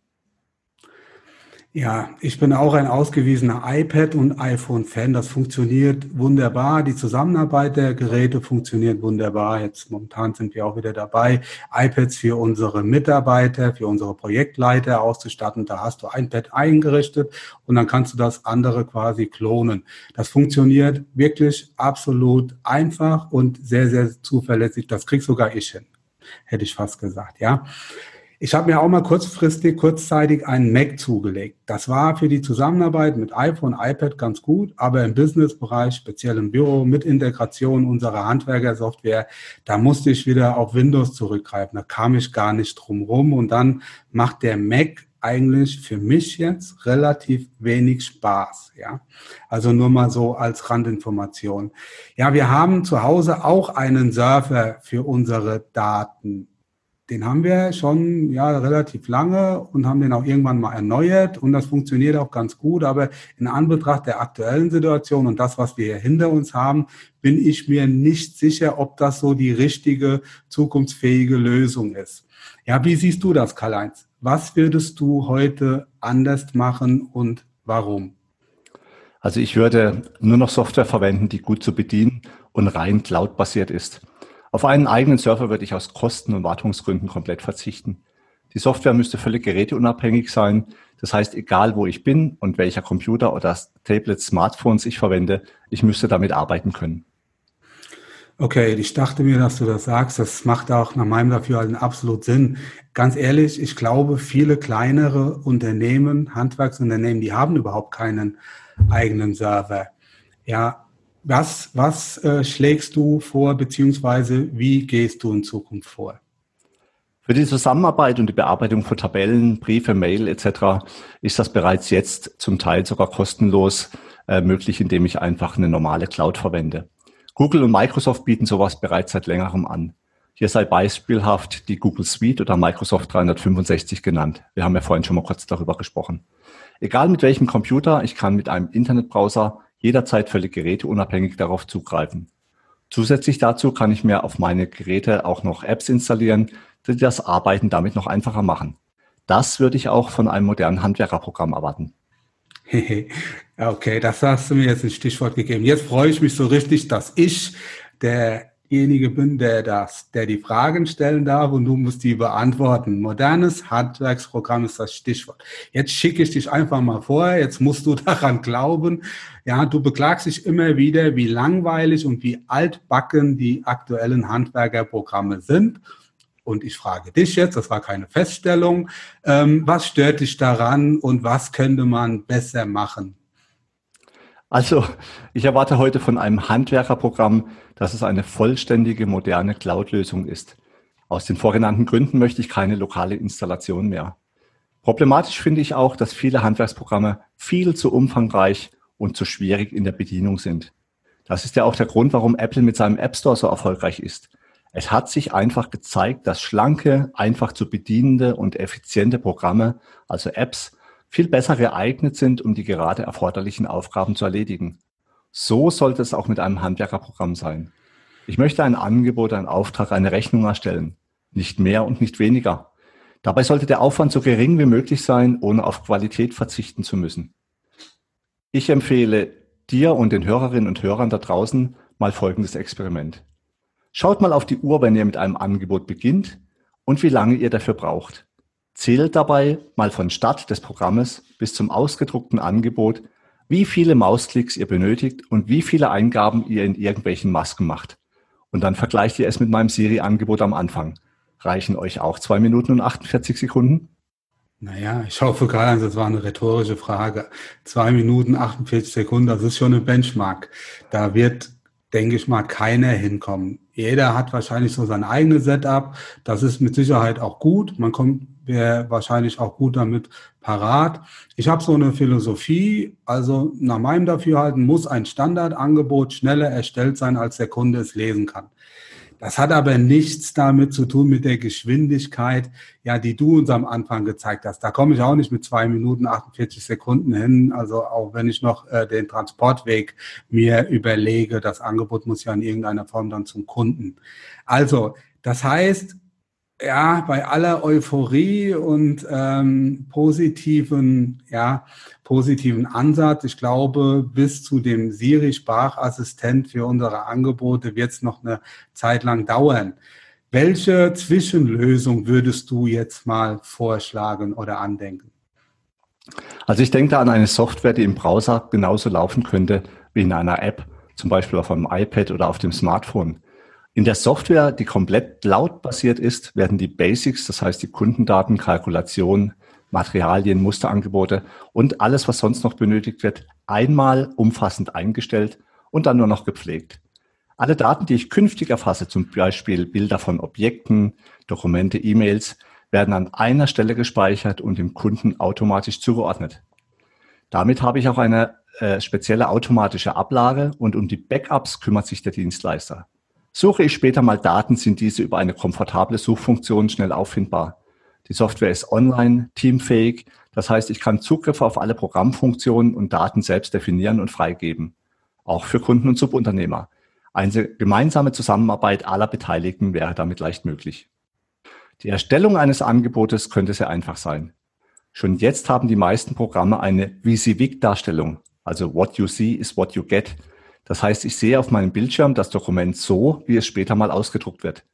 Ja, ich bin auch ein ausgewiesener iPad- und iPhone-Fan. Das funktioniert wunderbar. Die Zusammenarbeit der Geräte funktioniert wunderbar. Jetzt momentan sind wir auch wieder dabei, iPads für unsere Mitarbeiter, für unsere Projektleiter auszustatten. Da hast du ein Pad eingerichtet und dann kannst du das andere quasi klonen. Das funktioniert wirklich absolut einfach und sehr, sehr zuverlässig. Das krieg sogar ich hin, hätte ich fast gesagt, ja. Ich habe mir auch mal kurzfristig, kurzzeitig einen Mac zugelegt. Das war für die Zusammenarbeit mit iPhone, iPad ganz gut, aber im Businessbereich, speziell im Büro, mit Integration unserer Handwerkersoftware, da musste ich wieder auf Windows zurückgreifen. Da kam ich gar nicht drum rum. Und dann macht der Mac eigentlich für mich jetzt relativ wenig Spaß, ja. Also nur mal so als Randinformation. Ja, wir haben zu Hause auch einen Server für unsere Daten den haben wir schon ja relativ lange und haben den auch irgendwann mal erneuert und das funktioniert auch ganz gut. Aber in Anbetracht der aktuellen Situation und das, was wir hier hinter uns haben, bin ich mir nicht sicher, ob das so die richtige zukunftsfähige Lösung ist. Ja, wie siehst du das, Karl-Heinz? Was würdest du heute anders machen und warum? Also ich würde nur noch Software verwenden, die gut zu bedienen und rein cloud-basiert ist. Auf einen eigenen Server würde ich aus Kosten- und Wartungsgründen komplett verzichten. Die Software müsste völlig geräteunabhängig sein. Das heißt, egal wo ich bin und welcher Computer oder Tablet, Smartphones ich verwende, ich müsste damit arbeiten können. Okay, ich dachte mir, dass du das sagst. Das macht auch nach meinem Dafürhalten absolut Sinn. Ganz ehrlich, ich glaube, viele kleinere Unternehmen, Handwerksunternehmen, die haben überhaupt keinen eigenen Server. Ja, was, was äh, schlägst du vor, beziehungsweise wie gehst du in Zukunft vor? Für die Zusammenarbeit und die Bearbeitung von Tabellen, Briefe, Mail etc. ist das bereits jetzt zum Teil sogar kostenlos äh, möglich, indem ich einfach eine normale Cloud verwende. Google und Microsoft bieten sowas bereits seit längerem an. Hier sei beispielhaft die Google Suite oder Microsoft 365 genannt. Wir haben ja vorhin schon mal kurz darüber gesprochen. Egal mit welchem Computer, ich kann mit einem Internetbrowser jederzeit völlig geräteunabhängig darauf zugreifen. Zusätzlich dazu kann ich mir auf meine Geräte auch noch Apps installieren, die das Arbeiten damit noch einfacher machen. Das würde ich auch von einem modernen Handwerkerprogramm erwarten. (laughs) okay, das hast du mir jetzt ein Stichwort gegeben. Jetzt freue ich mich so richtig, dass ich derjenige bin, der das, der die Fragen stellen darf und du musst die beantworten. Modernes Handwerksprogramm ist das Stichwort. Jetzt schicke ich dich einfach mal vor. Jetzt musst du (laughs) daran glauben. Ja, du beklagst dich immer wieder, wie langweilig und wie altbacken die aktuellen Handwerkerprogramme sind. Und ich frage dich jetzt, das war keine Feststellung, ähm, was stört dich daran und was könnte man besser machen? Also, ich erwarte heute von einem Handwerkerprogramm, dass es eine vollständige moderne Cloud-Lösung ist. Aus den vorgenannten Gründen möchte ich keine lokale Installation mehr. Problematisch finde ich auch, dass viele Handwerksprogramme viel zu umfangreich und zu schwierig in der Bedienung sind. Das ist ja auch der Grund, warum Apple mit seinem App Store so erfolgreich ist. Es hat sich einfach gezeigt, dass schlanke, einfach zu bedienende und effiziente Programme, also Apps, viel besser geeignet sind, um die gerade erforderlichen Aufgaben zu erledigen. So sollte es auch mit einem Handwerkerprogramm sein. Ich möchte ein Angebot, einen Auftrag, eine Rechnung erstellen. Nicht mehr und nicht weniger. Dabei sollte der Aufwand so gering wie möglich sein, ohne auf Qualität verzichten zu müssen. Ich empfehle dir und den Hörerinnen und Hörern da draußen mal folgendes Experiment. Schaut mal auf die Uhr, wenn ihr mit einem Angebot beginnt und wie lange ihr dafür braucht. Zählt dabei mal von Start des Programmes bis zum ausgedruckten Angebot, wie viele Mausklicks ihr benötigt und wie viele Eingaben ihr in irgendwelchen Masken macht. Und dann vergleicht ihr es mit meinem Siri-Angebot am Anfang. Reichen euch auch zwei Minuten und 48 Sekunden? Naja, ich hoffe gerade, das war eine rhetorische Frage. Zwei Minuten, 48 Sekunden, das ist schon eine Benchmark. Da wird denke ich mal, keiner hinkommen. Jeder hat wahrscheinlich so sein eigenes Setup. Das ist mit Sicherheit auch gut. Man kommt wahrscheinlich auch gut damit parat. Ich habe so eine Philosophie, also nach meinem Dafürhalten muss ein Standardangebot schneller erstellt sein, als der Kunde es lesen kann. Das hat aber nichts damit zu tun mit der Geschwindigkeit, ja, die du uns am Anfang gezeigt hast. Da komme ich auch nicht mit zwei Minuten 48 Sekunden hin. Also auch wenn ich noch äh, den Transportweg mir überlege, das Angebot muss ja in irgendeiner Form dann zum Kunden. Also, das heißt, ja, bei aller Euphorie und ähm, positiven, ja, positiven Ansatz, ich glaube, bis zu dem Siri-Sprachassistent für unsere Angebote wird es noch eine Zeit lang dauern. Welche Zwischenlösung würdest du jetzt mal vorschlagen oder andenken? Also ich denke da an eine Software, die im Browser genauso laufen könnte wie in einer App, zum Beispiel auf einem iPad oder auf dem Smartphone. In der Software, die komplett cloud-basiert ist, werden die Basics, das heißt die Kundendaten, Kalkulation, Materialien, Musterangebote und alles, was sonst noch benötigt wird, einmal umfassend eingestellt und dann nur noch gepflegt. Alle Daten, die ich künftig erfasse, zum Beispiel Bilder von Objekten, Dokumente, E-Mails, werden an einer Stelle gespeichert und dem Kunden automatisch zugeordnet. Damit habe ich auch eine äh, spezielle automatische Ablage und um die Backups kümmert sich der Dienstleister. Suche ich später mal Daten, sind diese über eine komfortable Suchfunktion schnell auffindbar. Die Software ist online, teamfähig, das heißt, ich kann Zugriffe auf alle Programmfunktionen und Daten selbst definieren und freigeben. Auch für Kunden und Subunternehmer. Eine gemeinsame Zusammenarbeit aller Beteiligten wäre damit leicht möglich. Die Erstellung eines Angebotes könnte sehr einfach sein. Schon jetzt haben die meisten Programme eine VisiVig-Darstellung, also What you see is what you get, das heißt, ich sehe auf meinem Bildschirm das Dokument so, wie es später mal ausgedruckt wird.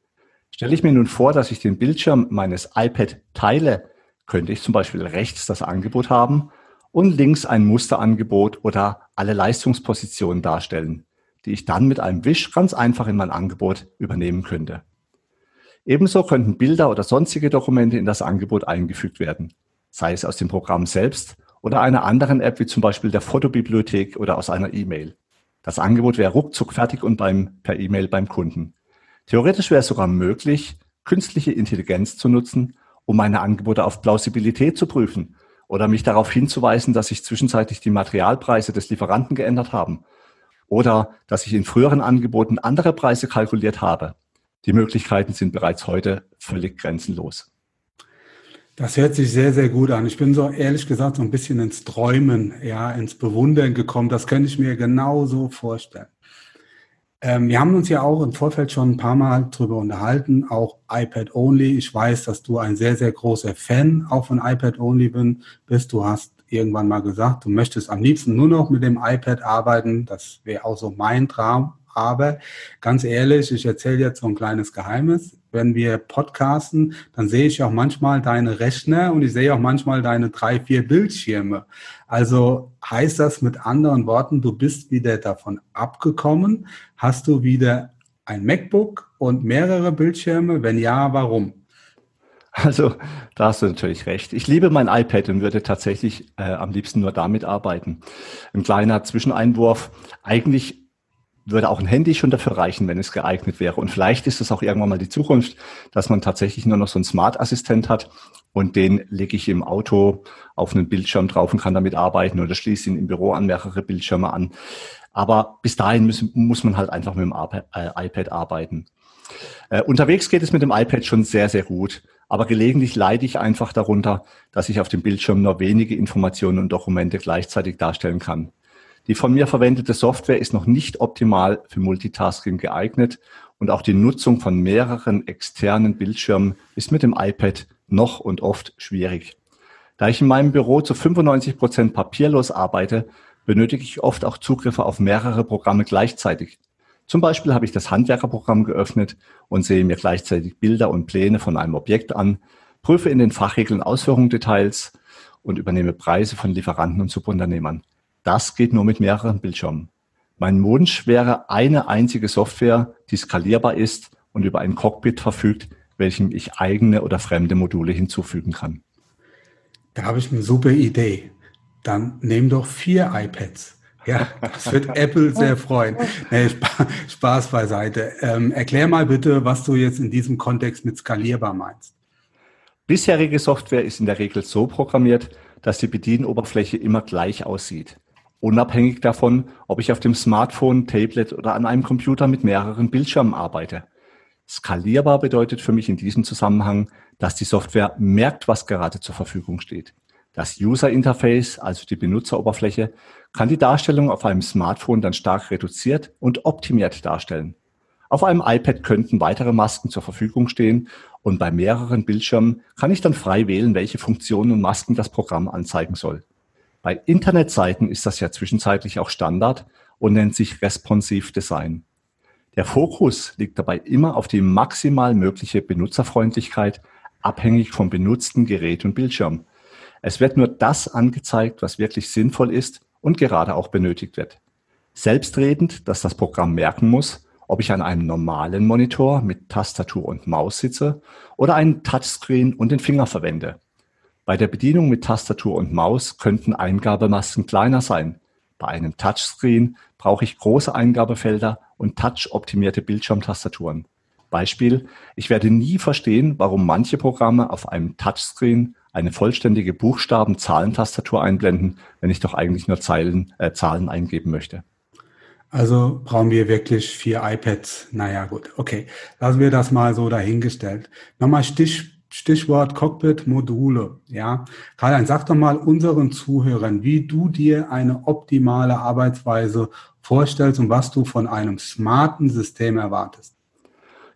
Stelle ich mir nun vor, dass ich den Bildschirm meines iPad teile, könnte ich zum Beispiel rechts das Angebot haben und links ein Musterangebot oder alle Leistungspositionen darstellen, die ich dann mit einem Wisch ganz einfach in mein Angebot übernehmen könnte. Ebenso könnten Bilder oder sonstige Dokumente in das Angebot eingefügt werden, sei es aus dem Programm selbst oder einer anderen App wie zum Beispiel der Fotobibliothek oder aus einer E-Mail. Das Angebot wäre ruckzuck fertig und beim, per E-Mail beim Kunden. Theoretisch wäre es sogar möglich, künstliche Intelligenz zu nutzen, um meine Angebote auf Plausibilität zu prüfen oder mich darauf hinzuweisen, dass sich zwischenzeitlich die Materialpreise des Lieferanten geändert haben oder dass ich in früheren Angeboten andere Preise kalkuliert habe. Die Möglichkeiten sind bereits heute völlig grenzenlos. Das hört sich sehr, sehr gut an. Ich bin so ehrlich gesagt so ein bisschen ins Träumen, ja, ins Bewundern gekommen. Das könnte ich mir genauso vorstellen. Ähm, wir haben uns ja auch im Vorfeld schon ein paar Mal drüber unterhalten, auch iPad Only. Ich weiß, dass du ein sehr, sehr großer Fan auch von iPad Only bist. Du hast irgendwann mal gesagt, du möchtest am liebsten nur noch mit dem iPad arbeiten. Das wäre auch so mein Traum. Aber ganz ehrlich, ich erzähle jetzt so ein kleines Geheimnis. Wenn wir podcasten, dann sehe ich auch manchmal deine Rechner und ich sehe auch manchmal deine drei, vier Bildschirme. Also heißt das mit anderen Worten, du bist wieder davon abgekommen? Hast du wieder ein MacBook und mehrere Bildschirme? Wenn ja, warum? Also, da hast du natürlich recht. Ich liebe mein iPad und würde tatsächlich äh, am liebsten nur damit arbeiten. Ein kleiner Zwischeneinwurf. Eigentlich würde auch ein Handy schon dafür reichen, wenn es geeignet wäre. Und vielleicht ist es auch irgendwann mal die Zukunft, dass man tatsächlich nur noch so einen Smart-Assistent hat und den lege ich im Auto auf einen Bildschirm drauf und kann damit arbeiten oder schließe ihn im Büro an mehrere Bildschirme an. Aber bis dahin muss, muss man halt einfach mit dem iPad äh, arbeiten. Äh, unterwegs geht es mit dem iPad schon sehr, sehr gut. Aber gelegentlich leide ich einfach darunter, dass ich auf dem Bildschirm nur wenige Informationen und Dokumente gleichzeitig darstellen kann. Die von mir verwendete Software ist noch nicht optimal für Multitasking geeignet und auch die Nutzung von mehreren externen Bildschirmen ist mit dem iPad noch und oft schwierig. Da ich in meinem Büro zu 95 Prozent papierlos arbeite, benötige ich oft auch Zugriffe auf mehrere Programme gleichzeitig. Zum Beispiel habe ich das Handwerkerprogramm geöffnet und sehe mir gleichzeitig Bilder und Pläne von einem Objekt an, prüfe in den Fachregeln Ausführungsdetails und übernehme Preise von Lieferanten und Subunternehmern. Das geht nur mit mehreren Bildschirmen. Mein Wunsch wäre eine einzige Software, die skalierbar ist und über ein Cockpit verfügt, welchem ich eigene oder fremde Module hinzufügen kann. Da habe ich eine super Idee. Dann nehm doch vier iPads. Ja, das wird (laughs) Apple sehr freuen. Nee, Spaß beiseite. Ähm, erklär mal bitte, was du jetzt in diesem Kontext mit skalierbar meinst. Bisherige Software ist in der Regel so programmiert, dass die Bedienoberfläche immer gleich aussieht unabhängig davon, ob ich auf dem Smartphone, Tablet oder an einem Computer mit mehreren Bildschirmen arbeite. Skalierbar bedeutet für mich in diesem Zusammenhang, dass die Software merkt, was gerade zur Verfügung steht. Das User Interface, also die Benutzeroberfläche, kann die Darstellung auf einem Smartphone dann stark reduziert und optimiert darstellen. Auf einem iPad könnten weitere Masken zur Verfügung stehen und bei mehreren Bildschirmen kann ich dann frei wählen, welche Funktionen und Masken das Programm anzeigen soll. Bei Internetseiten ist das ja zwischenzeitlich auch Standard und nennt sich Responsive Design. Der Fokus liegt dabei immer auf die maximal mögliche Benutzerfreundlichkeit, abhängig vom benutzten Gerät und Bildschirm. Es wird nur das angezeigt, was wirklich sinnvoll ist und gerade auch benötigt wird. Selbstredend, dass das Programm merken muss, ob ich an einem normalen Monitor mit Tastatur und Maus sitze oder einen Touchscreen und den Finger verwende. Bei der Bedienung mit Tastatur und Maus könnten Eingabemasken kleiner sein. Bei einem Touchscreen brauche ich große Eingabefelder und touch-optimierte Bildschirmtastaturen. Beispiel, ich werde nie verstehen, warum manche Programme auf einem Touchscreen eine vollständige Buchstaben-Zahlentastatur einblenden, wenn ich doch eigentlich nur Zeilen, äh, Zahlen eingeben möchte. Also brauchen wir wirklich vier iPads. Naja, gut, okay. Lassen wir das mal so dahingestellt. Nochmal Stich, Stichwort Cockpit-Module. Ja, Karl, sag doch mal unseren Zuhörern, wie du dir eine optimale Arbeitsweise vorstellst und was du von einem smarten System erwartest.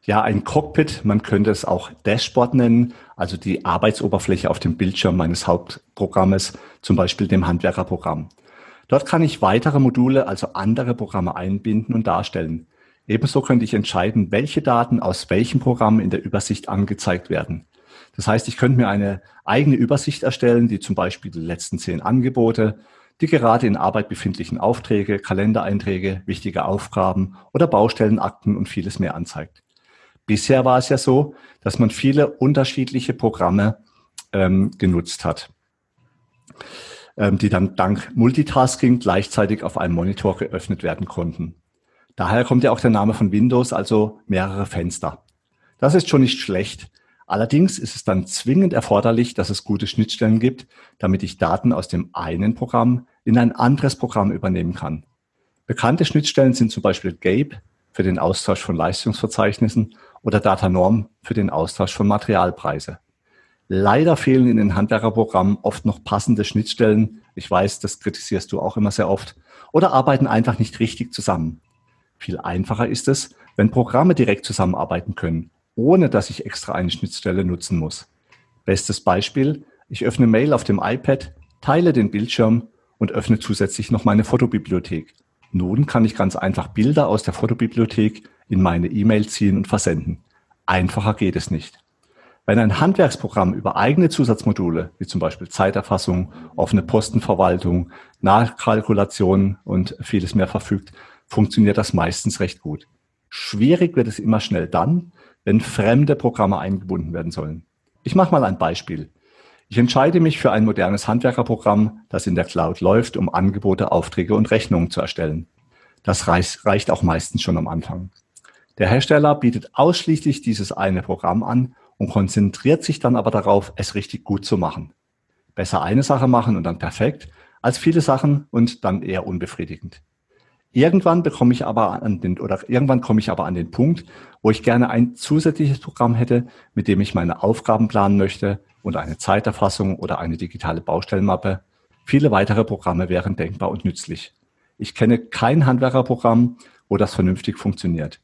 Ja, ein Cockpit, man könnte es auch Dashboard nennen, also die Arbeitsoberfläche auf dem Bildschirm meines Hauptprogrammes, zum Beispiel dem Handwerkerprogramm. Dort kann ich weitere Module, also andere Programme einbinden und darstellen. Ebenso könnte ich entscheiden, welche Daten aus welchem Programm in der Übersicht angezeigt werden. Das heißt, ich könnte mir eine eigene Übersicht erstellen, die zum Beispiel die letzten zehn Angebote, die gerade in Arbeit befindlichen Aufträge, Kalendereinträge, wichtige Aufgaben oder Baustellenakten und vieles mehr anzeigt. Bisher war es ja so, dass man viele unterschiedliche Programme ähm, genutzt hat, ähm, die dann dank Multitasking gleichzeitig auf einem Monitor geöffnet werden konnten. Daher kommt ja auch der Name von Windows, also mehrere Fenster. Das ist schon nicht schlecht, Allerdings ist es dann zwingend erforderlich, dass es gute Schnittstellen gibt, damit ich Daten aus dem einen Programm in ein anderes Programm übernehmen kann. Bekannte Schnittstellen sind zum Beispiel Gape, für den Austausch von Leistungsverzeichnissen oder Datanorm für den Austausch von Materialpreise. Leider fehlen in den Handwerkerprogrammen oft noch passende Schnittstellen. Ich weiß, das kritisierst du auch immer sehr oft. Oder arbeiten einfach nicht richtig zusammen. Viel einfacher ist es, wenn Programme direkt zusammenarbeiten können, ohne dass ich extra eine Schnittstelle nutzen muss. Bestes Beispiel, ich öffne Mail auf dem iPad, teile den Bildschirm und öffne zusätzlich noch meine Fotobibliothek. Nun kann ich ganz einfach Bilder aus der Fotobibliothek in meine E-Mail ziehen und versenden. Einfacher geht es nicht. Wenn ein Handwerksprogramm über eigene Zusatzmodule, wie zum Beispiel Zeiterfassung, offene Postenverwaltung, Nachkalkulation und vieles mehr verfügt, funktioniert das meistens recht gut. Schwierig wird es immer schnell dann, wenn fremde Programme eingebunden werden sollen. Ich mache mal ein Beispiel. Ich entscheide mich für ein modernes Handwerkerprogramm, das in der Cloud läuft, um Angebote, Aufträge und Rechnungen zu erstellen. Das reicht auch meistens schon am Anfang. Der Hersteller bietet ausschließlich dieses eine Programm an und konzentriert sich dann aber darauf, es richtig gut zu machen. Besser eine Sache machen und dann perfekt, als viele Sachen und dann eher unbefriedigend. Irgendwann bekomme ich aber an den, oder irgendwann komme ich aber an den Punkt, wo ich gerne ein zusätzliches Programm hätte, mit dem ich meine Aufgaben planen möchte und eine Zeiterfassung oder eine digitale Baustellenmappe. Viele weitere Programme wären denkbar und nützlich. Ich kenne kein Handwerkerprogramm, wo das vernünftig funktioniert.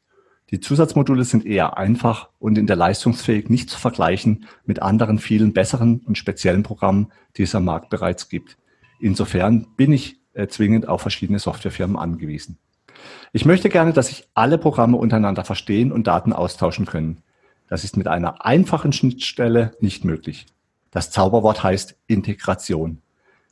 Die Zusatzmodule sind eher einfach und in der Leistungsfähig nicht zu vergleichen mit anderen vielen besseren und speziellen Programmen, die es am Markt bereits gibt. Insofern bin ich äh, zwingend auf verschiedene Softwarefirmen angewiesen. Ich möchte gerne, dass sich alle Programme untereinander verstehen und Daten austauschen können. Das ist mit einer einfachen Schnittstelle nicht möglich. Das Zauberwort heißt Integration.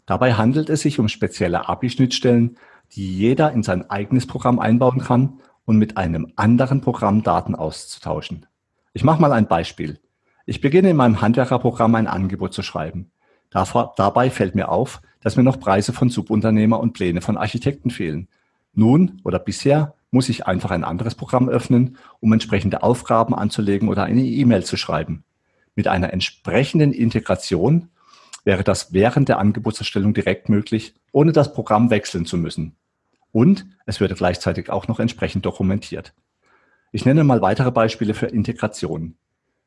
Dabei handelt es sich um spezielle API-Schnittstellen, die jeder in sein eigenes Programm einbauen kann und mit einem anderen Programm Daten auszutauschen. Ich mache mal ein Beispiel. Ich beginne in meinem Handwerkerprogramm ein Angebot zu schreiben. Dabei fällt mir auf, dass mir noch Preise von Subunternehmer und Pläne von Architekten fehlen. Nun oder bisher muss ich einfach ein anderes Programm öffnen, um entsprechende Aufgaben anzulegen oder eine E-Mail zu schreiben. Mit einer entsprechenden Integration wäre das während der Angebotserstellung direkt möglich, ohne das Programm wechseln zu müssen. Und es würde gleichzeitig auch noch entsprechend dokumentiert. Ich nenne mal weitere Beispiele für Integration.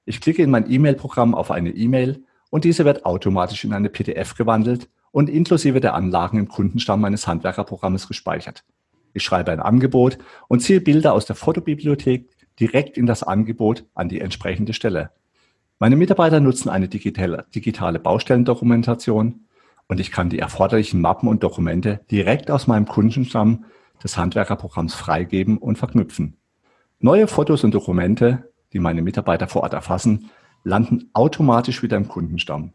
Ich klicke in mein E-Mail-Programm auf eine E-Mail und diese wird automatisch in eine PDF gewandelt und inklusive der Anlagen im Kundenstamm meines Handwerkerprogrammes gespeichert. Ich schreibe ein Angebot und ziehe Bilder aus der Fotobibliothek direkt in das Angebot an die entsprechende Stelle. Meine Mitarbeiter nutzen eine digitale, digitale Baustellendokumentation und ich kann die erforderlichen Mappen und Dokumente direkt aus meinem Kundenstamm des Handwerkerprogramms freigeben und verknüpfen. Neue Fotos und Dokumente, die meine Mitarbeiter vor Ort erfassen, landen automatisch wieder im Kundenstamm.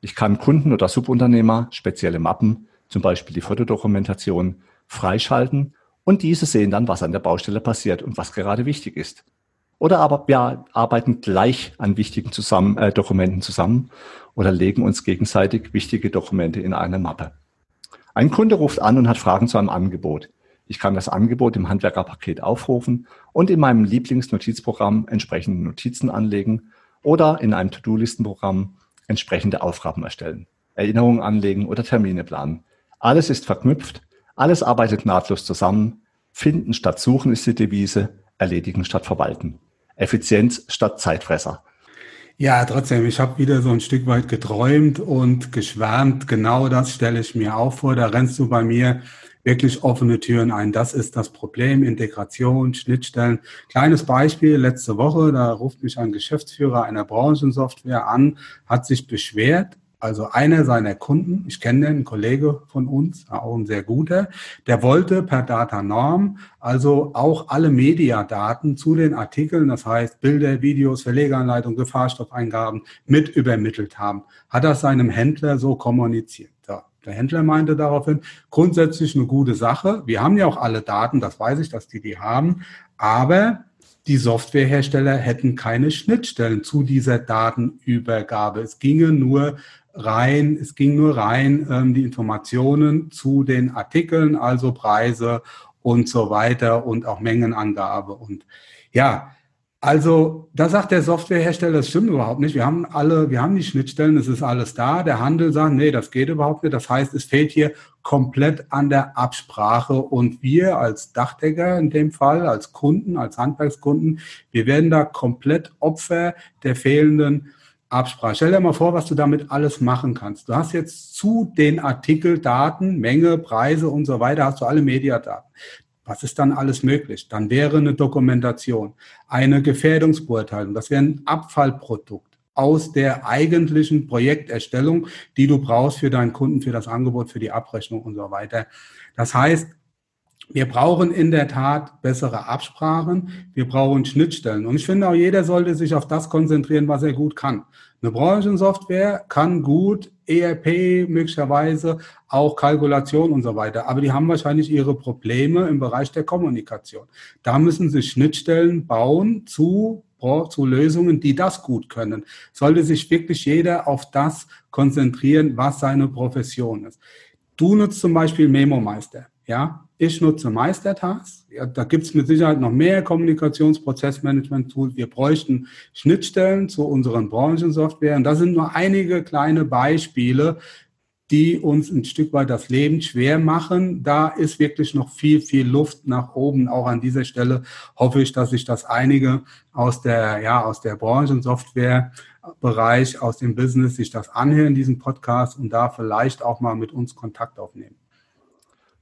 Ich kann Kunden oder Subunternehmer spezielle Mappen, zum Beispiel die Fotodokumentation, freischalten und diese sehen dann, was an der Baustelle passiert und was gerade wichtig ist. Oder aber wir arbeiten gleich an wichtigen zusammen, äh, Dokumenten zusammen oder legen uns gegenseitig wichtige Dokumente in eine Mappe. Ein Kunde ruft an und hat Fragen zu einem Angebot. Ich kann das Angebot im Handwerkerpaket aufrufen und in meinem Lieblingsnotizprogramm entsprechende Notizen anlegen oder in einem To-Do-Listenprogramm entsprechende Aufgaben erstellen, Erinnerungen anlegen oder Termine planen. Alles ist verknüpft, alles arbeitet nahtlos zusammen. Finden statt suchen ist die Devise, erledigen statt verwalten. Effizienz statt Zeitfresser. Ja, trotzdem, ich habe wieder so ein Stück weit geträumt und geschwärmt. Genau das stelle ich mir auch vor. Da rennst du bei mir wirklich offene Türen ein. Das ist das Problem. Integration, Schnittstellen. Kleines Beispiel. Letzte Woche, da ruft mich ein Geschäftsführer einer Branchensoftware an, hat sich beschwert, also einer seiner Kunden, ich kenne den, ein Kollege von uns, auch ein sehr guter, der wollte per Datanorm also auch alle Mediadaten zu den Artikeln, das heißt Bilder, Videos, Verlegeranleitung, Gefahrstoffeingaben mit übermittelt haben. Hat er seinem Händler so kommuniziert. Der Händler meinte daraufhin, grundsätzlich eine gute Sache. Wir haben ja auch alle Daten, das weiß ich, dass die die haben, aber die Softwarehersteller hätten keine Schnittstellen zu dieser Datenübergabe. Es ginge nur rein, es ging nur rein ähm, die Informationen zu den Artikeln, also Preise und so weiter und auch Mengenangabe. Und ja, Also, da sagt der Softwarehersteller, das stimmt überhaupt nicht. Wir haben alle, wir haben die Schnittstellen, es ist alles da. Der Handel sagt, nee, das geht überhaupt nicht. Das heißt, es fehlt hier komplett an der Absprache. Und wir als Dachdecker in dem Fall, als Kunden, als Handwerkskunden, wir werden da komplett Opfer der fehlenden Absprache. Stell dir mal vor, was du damit alles machen kannst. Du hast jetzt zu den Artikeldaten, Menge, Preise und so weiter, hast du alle Mediadaten. Was ist dann alles möglich? Dann wäre eine Dokumentation, eine Gefährdungsbeurteilung, das wäre ein Abfallprodukt aus der eigentlichen Projekterstellung, die du brauchst für deinen Kunden, für das Angebot, für die Abrechnung und so weiter. Das heißt, wir brauchen in der Tat bessere Absprachen, wir brauchen Schnittstellen. Und ich finde auch, jeder sollte sich auf das konzentrieren, was er gut kann. Eine Branchensoftware kann gut ERP möglicherweise, auch Kalkulation und so weiter. Aber die haben wahrscheinlich ihre Probleme im Bereich der Kommunikation. Da müssen sie Schnittstellen bauen zu, zu Lösungen, die das gut können. Sollte sich wirklich jeder auf das konzentrieren, was seine Profession ist. Du nutzt zum Beispiel Memo Meister. Ja, ich nutze Meistertask. Ja, da gibt es mit Sicherheit noch mehr Kommunikationsprozessmanagement-Tools. Wir bräuchten Schnittstellen zu unseren Branchensoftware. Und das sind nur einige kleine Beispiele, die uns ein Stück weit das Leben schwer machen. Da ist wirklich noch viel, viel Luft nach oben. Auch an dieser Stelle hoffe ich, dass sich das einige aus der, ja, aus der Branchensoftware Bereich, aus dem Business sich das anhören, diesen Podcast und da vielleicht auch mal mit uns Kontakt aufnehmen.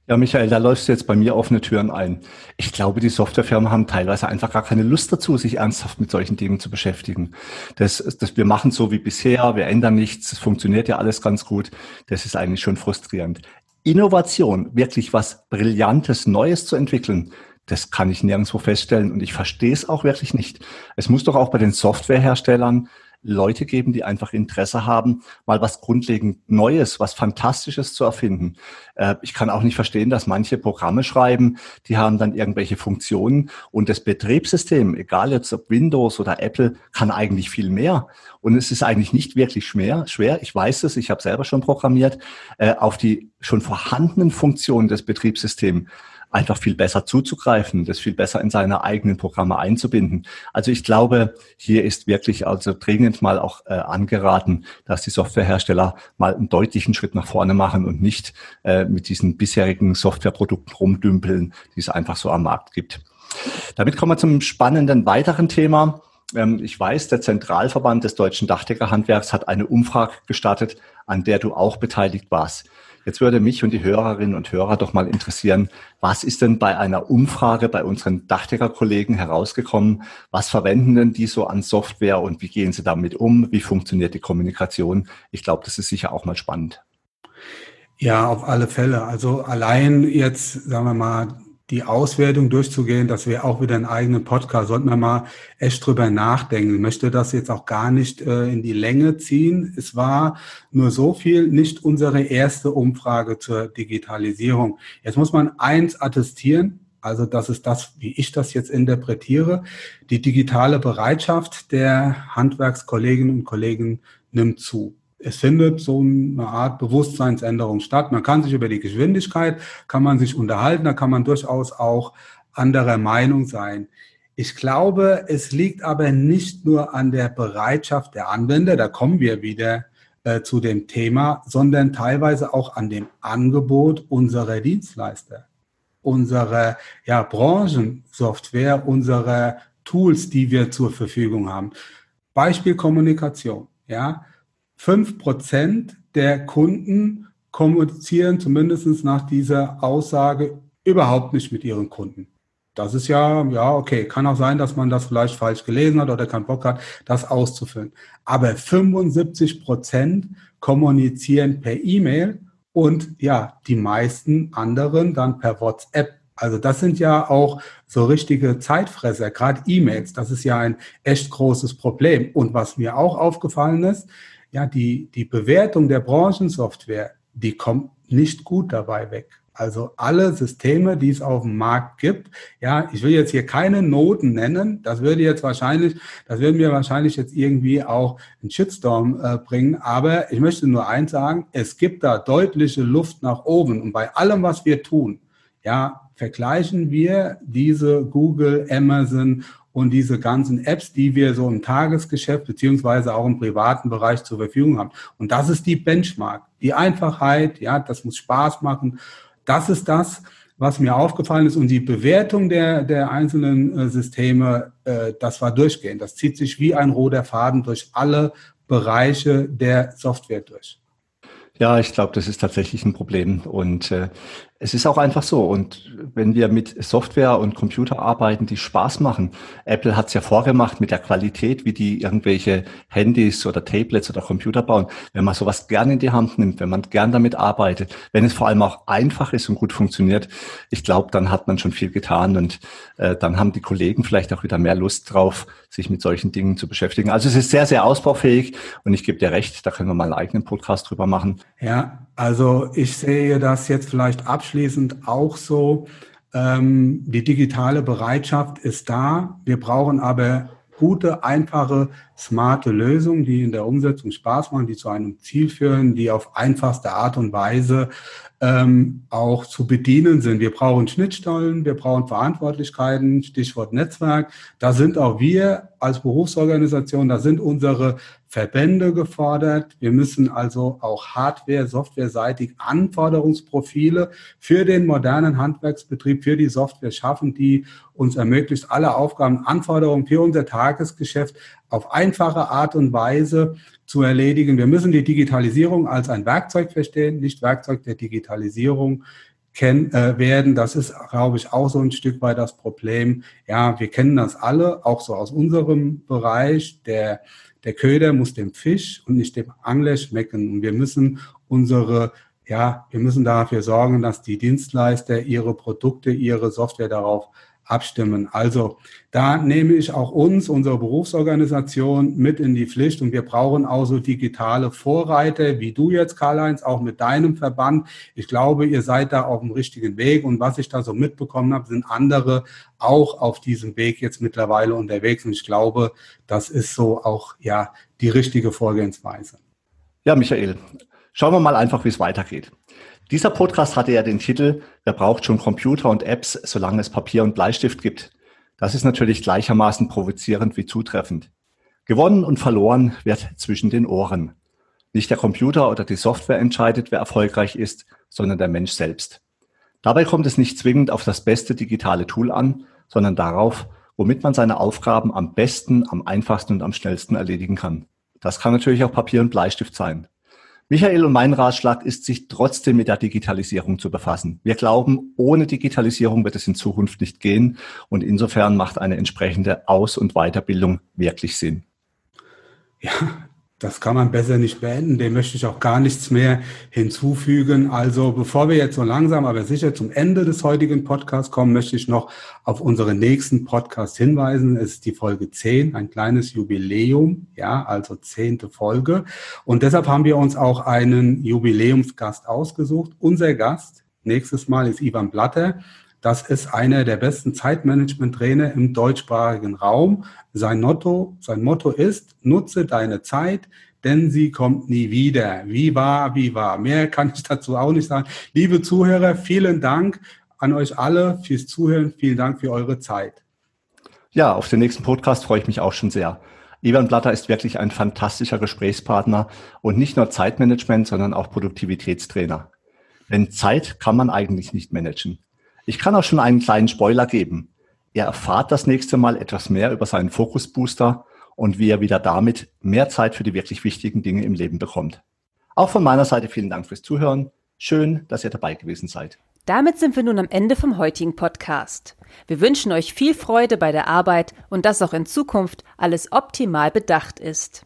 Ja, Michael, da läufst du jetzt bei mir offene Türen ein. Ich glaube, die Softwarefirmen haben teilweise einfach gar keine Lust dazu, sich ernsthaft mit solchen Dingen zu beschäftigen. Das, das, wir machen so wie bisher, wir ändern nichts, es funktioniert ja alles ganz gut. Das ist eigentlich schon frustrierend. Innovation, wirklich was Brillantes, Neues zu entwickeln, das kann ich nirgendwo feststellen und ich verstehe es auch wirklich nicht. Es muss doch auch bei den Softwareherstellern Leute geben, die einfach Interesse haben, mal was grundlegend Neues, was Fantastisches zu erfinden. Äh, ich kann auch nicht verstehen, dass manche Programme schreiben, die haben dann irgendwelche Funktionen und das Betriebssystem, egal jetzt ob Windows oder Apple, kann eigentlich viel mehr. Und es ist eigentlich nicht wirklich schwer. schwer. Ich weiß es, ich habe selber schon programmiert, äh, auf die schon vorhandenen Funktionen des Betriebssystems einfach viel besser zuzugreifen, das viel besser in seine eigenen Programme einzubinden. Also ich glaube, hier ist wirklich also dringend mal auch äh, angeraten, dass die Softwarehersteller mal einen deutlichen Schritt nach vorne machen und nicht äh, mit diesen bisherigen Softwareprodukten rumdümpeln, die es einfach so am Markt gibt. Damit kommen wir zum spannenden weiteren Thema. Ähm, ich weiß, der Zentralverband des deutschen Dachdeckerhandwerks hat eine Umfrage gestartet, an der du auch beteiligt warst. Jetzt würde mich und die Hörerinnen und Hörer doch mal interessieren, was ist denn bei einer Umfrage bei unseren Dachdeckerkollegen herausgekommen? Was verwenden denn die so an Software und wie gehen sie damit um? Wie funktioniert die Kommunikation? Ich glaube, das ist sicher auch mal spannend. Ja, auf alle Fälle. Also allein jetzt, sagen wir mal, die Auswertung durchzugehen, dass wir auch wieder einen eigenen Podcast, sollten wir mal echt drüber nachdenken. Ich möchte das jetzt auch gar nicht äh, in die Länge ziehen. Es war nur so viel, nicht unsere erste Umfrage zur Digitalisierung. Jetzt muss man eins attestieren, also das ist das, wie ich das jetzt interpretiere. Die digitale Bereitschaft der Handwerkskolleginnen und Kollegen nimmt zu es findet so eine Art Bewusstseinsänderung statt. Man kann sich über die Geschwindigkeit, kann man sich unterhalten, da kann man durchaus auch anderer Meinung sein. Ich glaube, es liegt aber nicht nur an der Bereitschaft der Anwender, da kommen wir wieder äh, zu dem Thema, sondern teilweise auch an dem Angebot unserer Dienstleister, unserer ja, Branchensoftware, unserer Tools, die wir zur Verfügung haben. Beispiel Kommunikation. Ja, fünf Prozent der Kunden kommunizieren zumindest nach dieser Aussage überhaupt nicht mit ihren Kunden. Das ist ja, ja, okay. Kann auch sein, dass man das vielleicht falsch gelesen hat oder keinen Bock hat, das auszufüllen. Aber 75 Prozent kommunizieren per E-Mail und ja, die meisten anderen dann per WhatsApp. Also das sind ja auch so richtige Zeitfresser, gerade E-Mails. Das ist ja ein echt großes Problem. Und was mir auch aufgefallen ist, ja, die, die Bewertung der Branchensoftware, die kommt nicht gut dabei weg. Also alle Systeme, die es auf dem Markt gibt, ja, ich will jetzt hier keine Noten nennen, das würde jetzt wahrscheinlich, das würde mir wahrscheinlich jetzt irgendwie auch einen Shitstorm äh, bringen, aber ich möchte nur eins sagen, es gibt da deutliche Luft nach oben und bei allem, was wir tun, ja, vergleichen wir diese Google, Amazon und diese ganzen Apps, die wir so im Tagesgeschäft beziehungsweise auch im privaten Bereich zur Verfügung haben. Und das ist die Benchmark, die Einfachheit, ja, das muss Spaß machen. Das ist das, was mir aufgefallen ist. Und die Bewertung der, der einzelnen äh, Systeme, äh, das war durchgehend. Das zieht sich wie ein roter Faden durch alle Bereiche der Software durch. Ja, ich glaube, das ist tatsächlich ein Problem. Und äh, es ist auch einfach so. Und wenn wir mit Software und Computer arbeiten, die Spaß machen, Apple hat es ja vorgemacht mit der Qualität, wie die irgendwelche Handys oder Tablets oder Computer bauen. Wenn man sowas gern in die Hand nimmt, wenn man gern damit arbeitet, wenn es vor allem auch einfach ist und gut funktioniert, ich glaube, dann hat man schon viel getan und äh, dann haben die Kollegen vielleicht auch wieder mehr Lust drauf, sich mit solchen Dingen zu beschäftigen. Also es ist sehr, sehr ausbaufähig und ich gebe dir recht, da können wir mal einen eigenen Podcast drüber machen. Ja, also ich sehe das jetzt vielleicht abschließend auch so. Ähm, die digitale Bereitschaft ist da. Wir brauchen aber gute, einfache, smarte Lösungen, die in der Umsetzung Spaß machen, die zu einem Ziel führen, die auf einfachste Art und Weise ähm, auch zu bedienen sind. Wir brauchen Schnittstellen, wir brauchen Verantwortlichkeiten, Stichwort Netzwerk. Da sind auch wir als Berufsorganisation, da sind unsere Verbände gefordert. Wir müssen also auch Hardware, Softwareseitig Anforderungsprofile für den modernen Handwerksbetrieb, für die Software schaffen, die uns ermöglicht, alle Aufgaben, Anforderungen für unser Tagesgeschäft auf einfache Art und Weise zu erledigen. Wir müssen die Digitalisierung als ein Werkzeug verstehen, nicht Werkzeug der Digitalisierung kennen, äh, werden. Das ist, glaube ich, auch so ein Stück weit das Problem. Ja, wir kennen das alle, auch so aus unserem Bereich. Der, der Köder muss dem Fisch und nicht dem Angler schmecken. Und wir müssen unsere ja, wir müssen dafür sorgen, dass die Dienstleister ihre Produkte, ihre Software darauf abstimmen. Also da nehme ich auch uns, unsere Berufsorganisation mit in die Pflicht und wir brauchen auch so digitale Vorreiter, wie du jetzt, Karl-Heinz, auch mit deinem Verband. Ich glaube, ihr seid da auf dem richtigen Weg und was ich da so mitbekommen habe, sind andere auch auf diesem Weg jetzt mittlerweile unterwegs und ich glaube, das ist so auch, ja, die richtige Vorgehensweise. Ja, Michael, schauen wir mal einfach, wie es weitergeht. Dieser Podcast hatte ja den Titel Wer braucht schon Computer und Apps, solange es Papier und Bleistift gibt? Das ist natürlich gleichermaßen provozierend wie zutreffend. Gewonnen und verloren wird zwischen den Ohren. Nicht der Computer oder die Software entscheidet, wer erfolgreich ist, sondern der Mensch selbst. Dabei kommt es nicht zwingend auf das beste digitale Tool an, sondern darauf, womit man seine Aufgaben am besten, am einfachsten und am schnellsten erledigen kann. Das kann natürlich auch Papier und Bleistift sein. Michael und mein Ratschlag ist, sich trotzdem mit der Digitalisierung zu befassen. Wir glauben, ohne Digitalisierung wird es in Zukunft nicht gehen und insofern macht eine entsprechende Aus- und Weiterbildung wirklich Sinn. Ja, das kann man besser nicht beenden. Dem möchte ich auch gar nichts mehr hinzufügen. Also bevor wir jetzt so langsam, aber sicher zum Ende des heutigen Podcasts kommen, möchte ich noch auf unseren nächsten Podcast hinweisen. Es ist die Folge 10, ein kleines Jubiläum, ja, also zehnte Folge. Und deshalb haben wir uns auch einen Jubiläumsgast ausgesucht. Unser Gast nächstes Mal ist Ivan Blatter. Das ist einer der besten Zeitmanagement-Trainer im deutschsprachigen Raum. Sein Motto, sein Motto ist, nutze deine Zeit, denn sie kommt nie wieder. Wie war, wie war. Mehr kann ich dazu auch nicht sagen. Liebe Zuhörer, vielen Dank an euch alle fürs Zuhören. Vielen Dank für eure Zeit. Ja, auf den nächsten Podcast freue ich mich auch schon sehr. Ivan Blatter ist wirklich ein fantastischer Gesprächspartner und nicht nur Zeitmanagement, sondern auch Produktivitätstrainer. Denn Zeit kann man eigentlich nicht managen. Ich kann auch schon einen kleinen Spoiler geben. Ihr erfahrt das nächste Mal etwas mehr über seinen Focus Booster und wie er wieder damit mehr Zeit für die wirklich wichtigen Dinge im Leben bekommt. Auch von meiner Seite vielen Dank fürs Zuhören. Schön, dass ihr dabei gewesen seid. Damit sind wir nun am Ende vom heutigen Podcast. Wir wünschen euch viel Freude bei der Arbeit und dass auch in Zukunft alles optimal bedacht ist.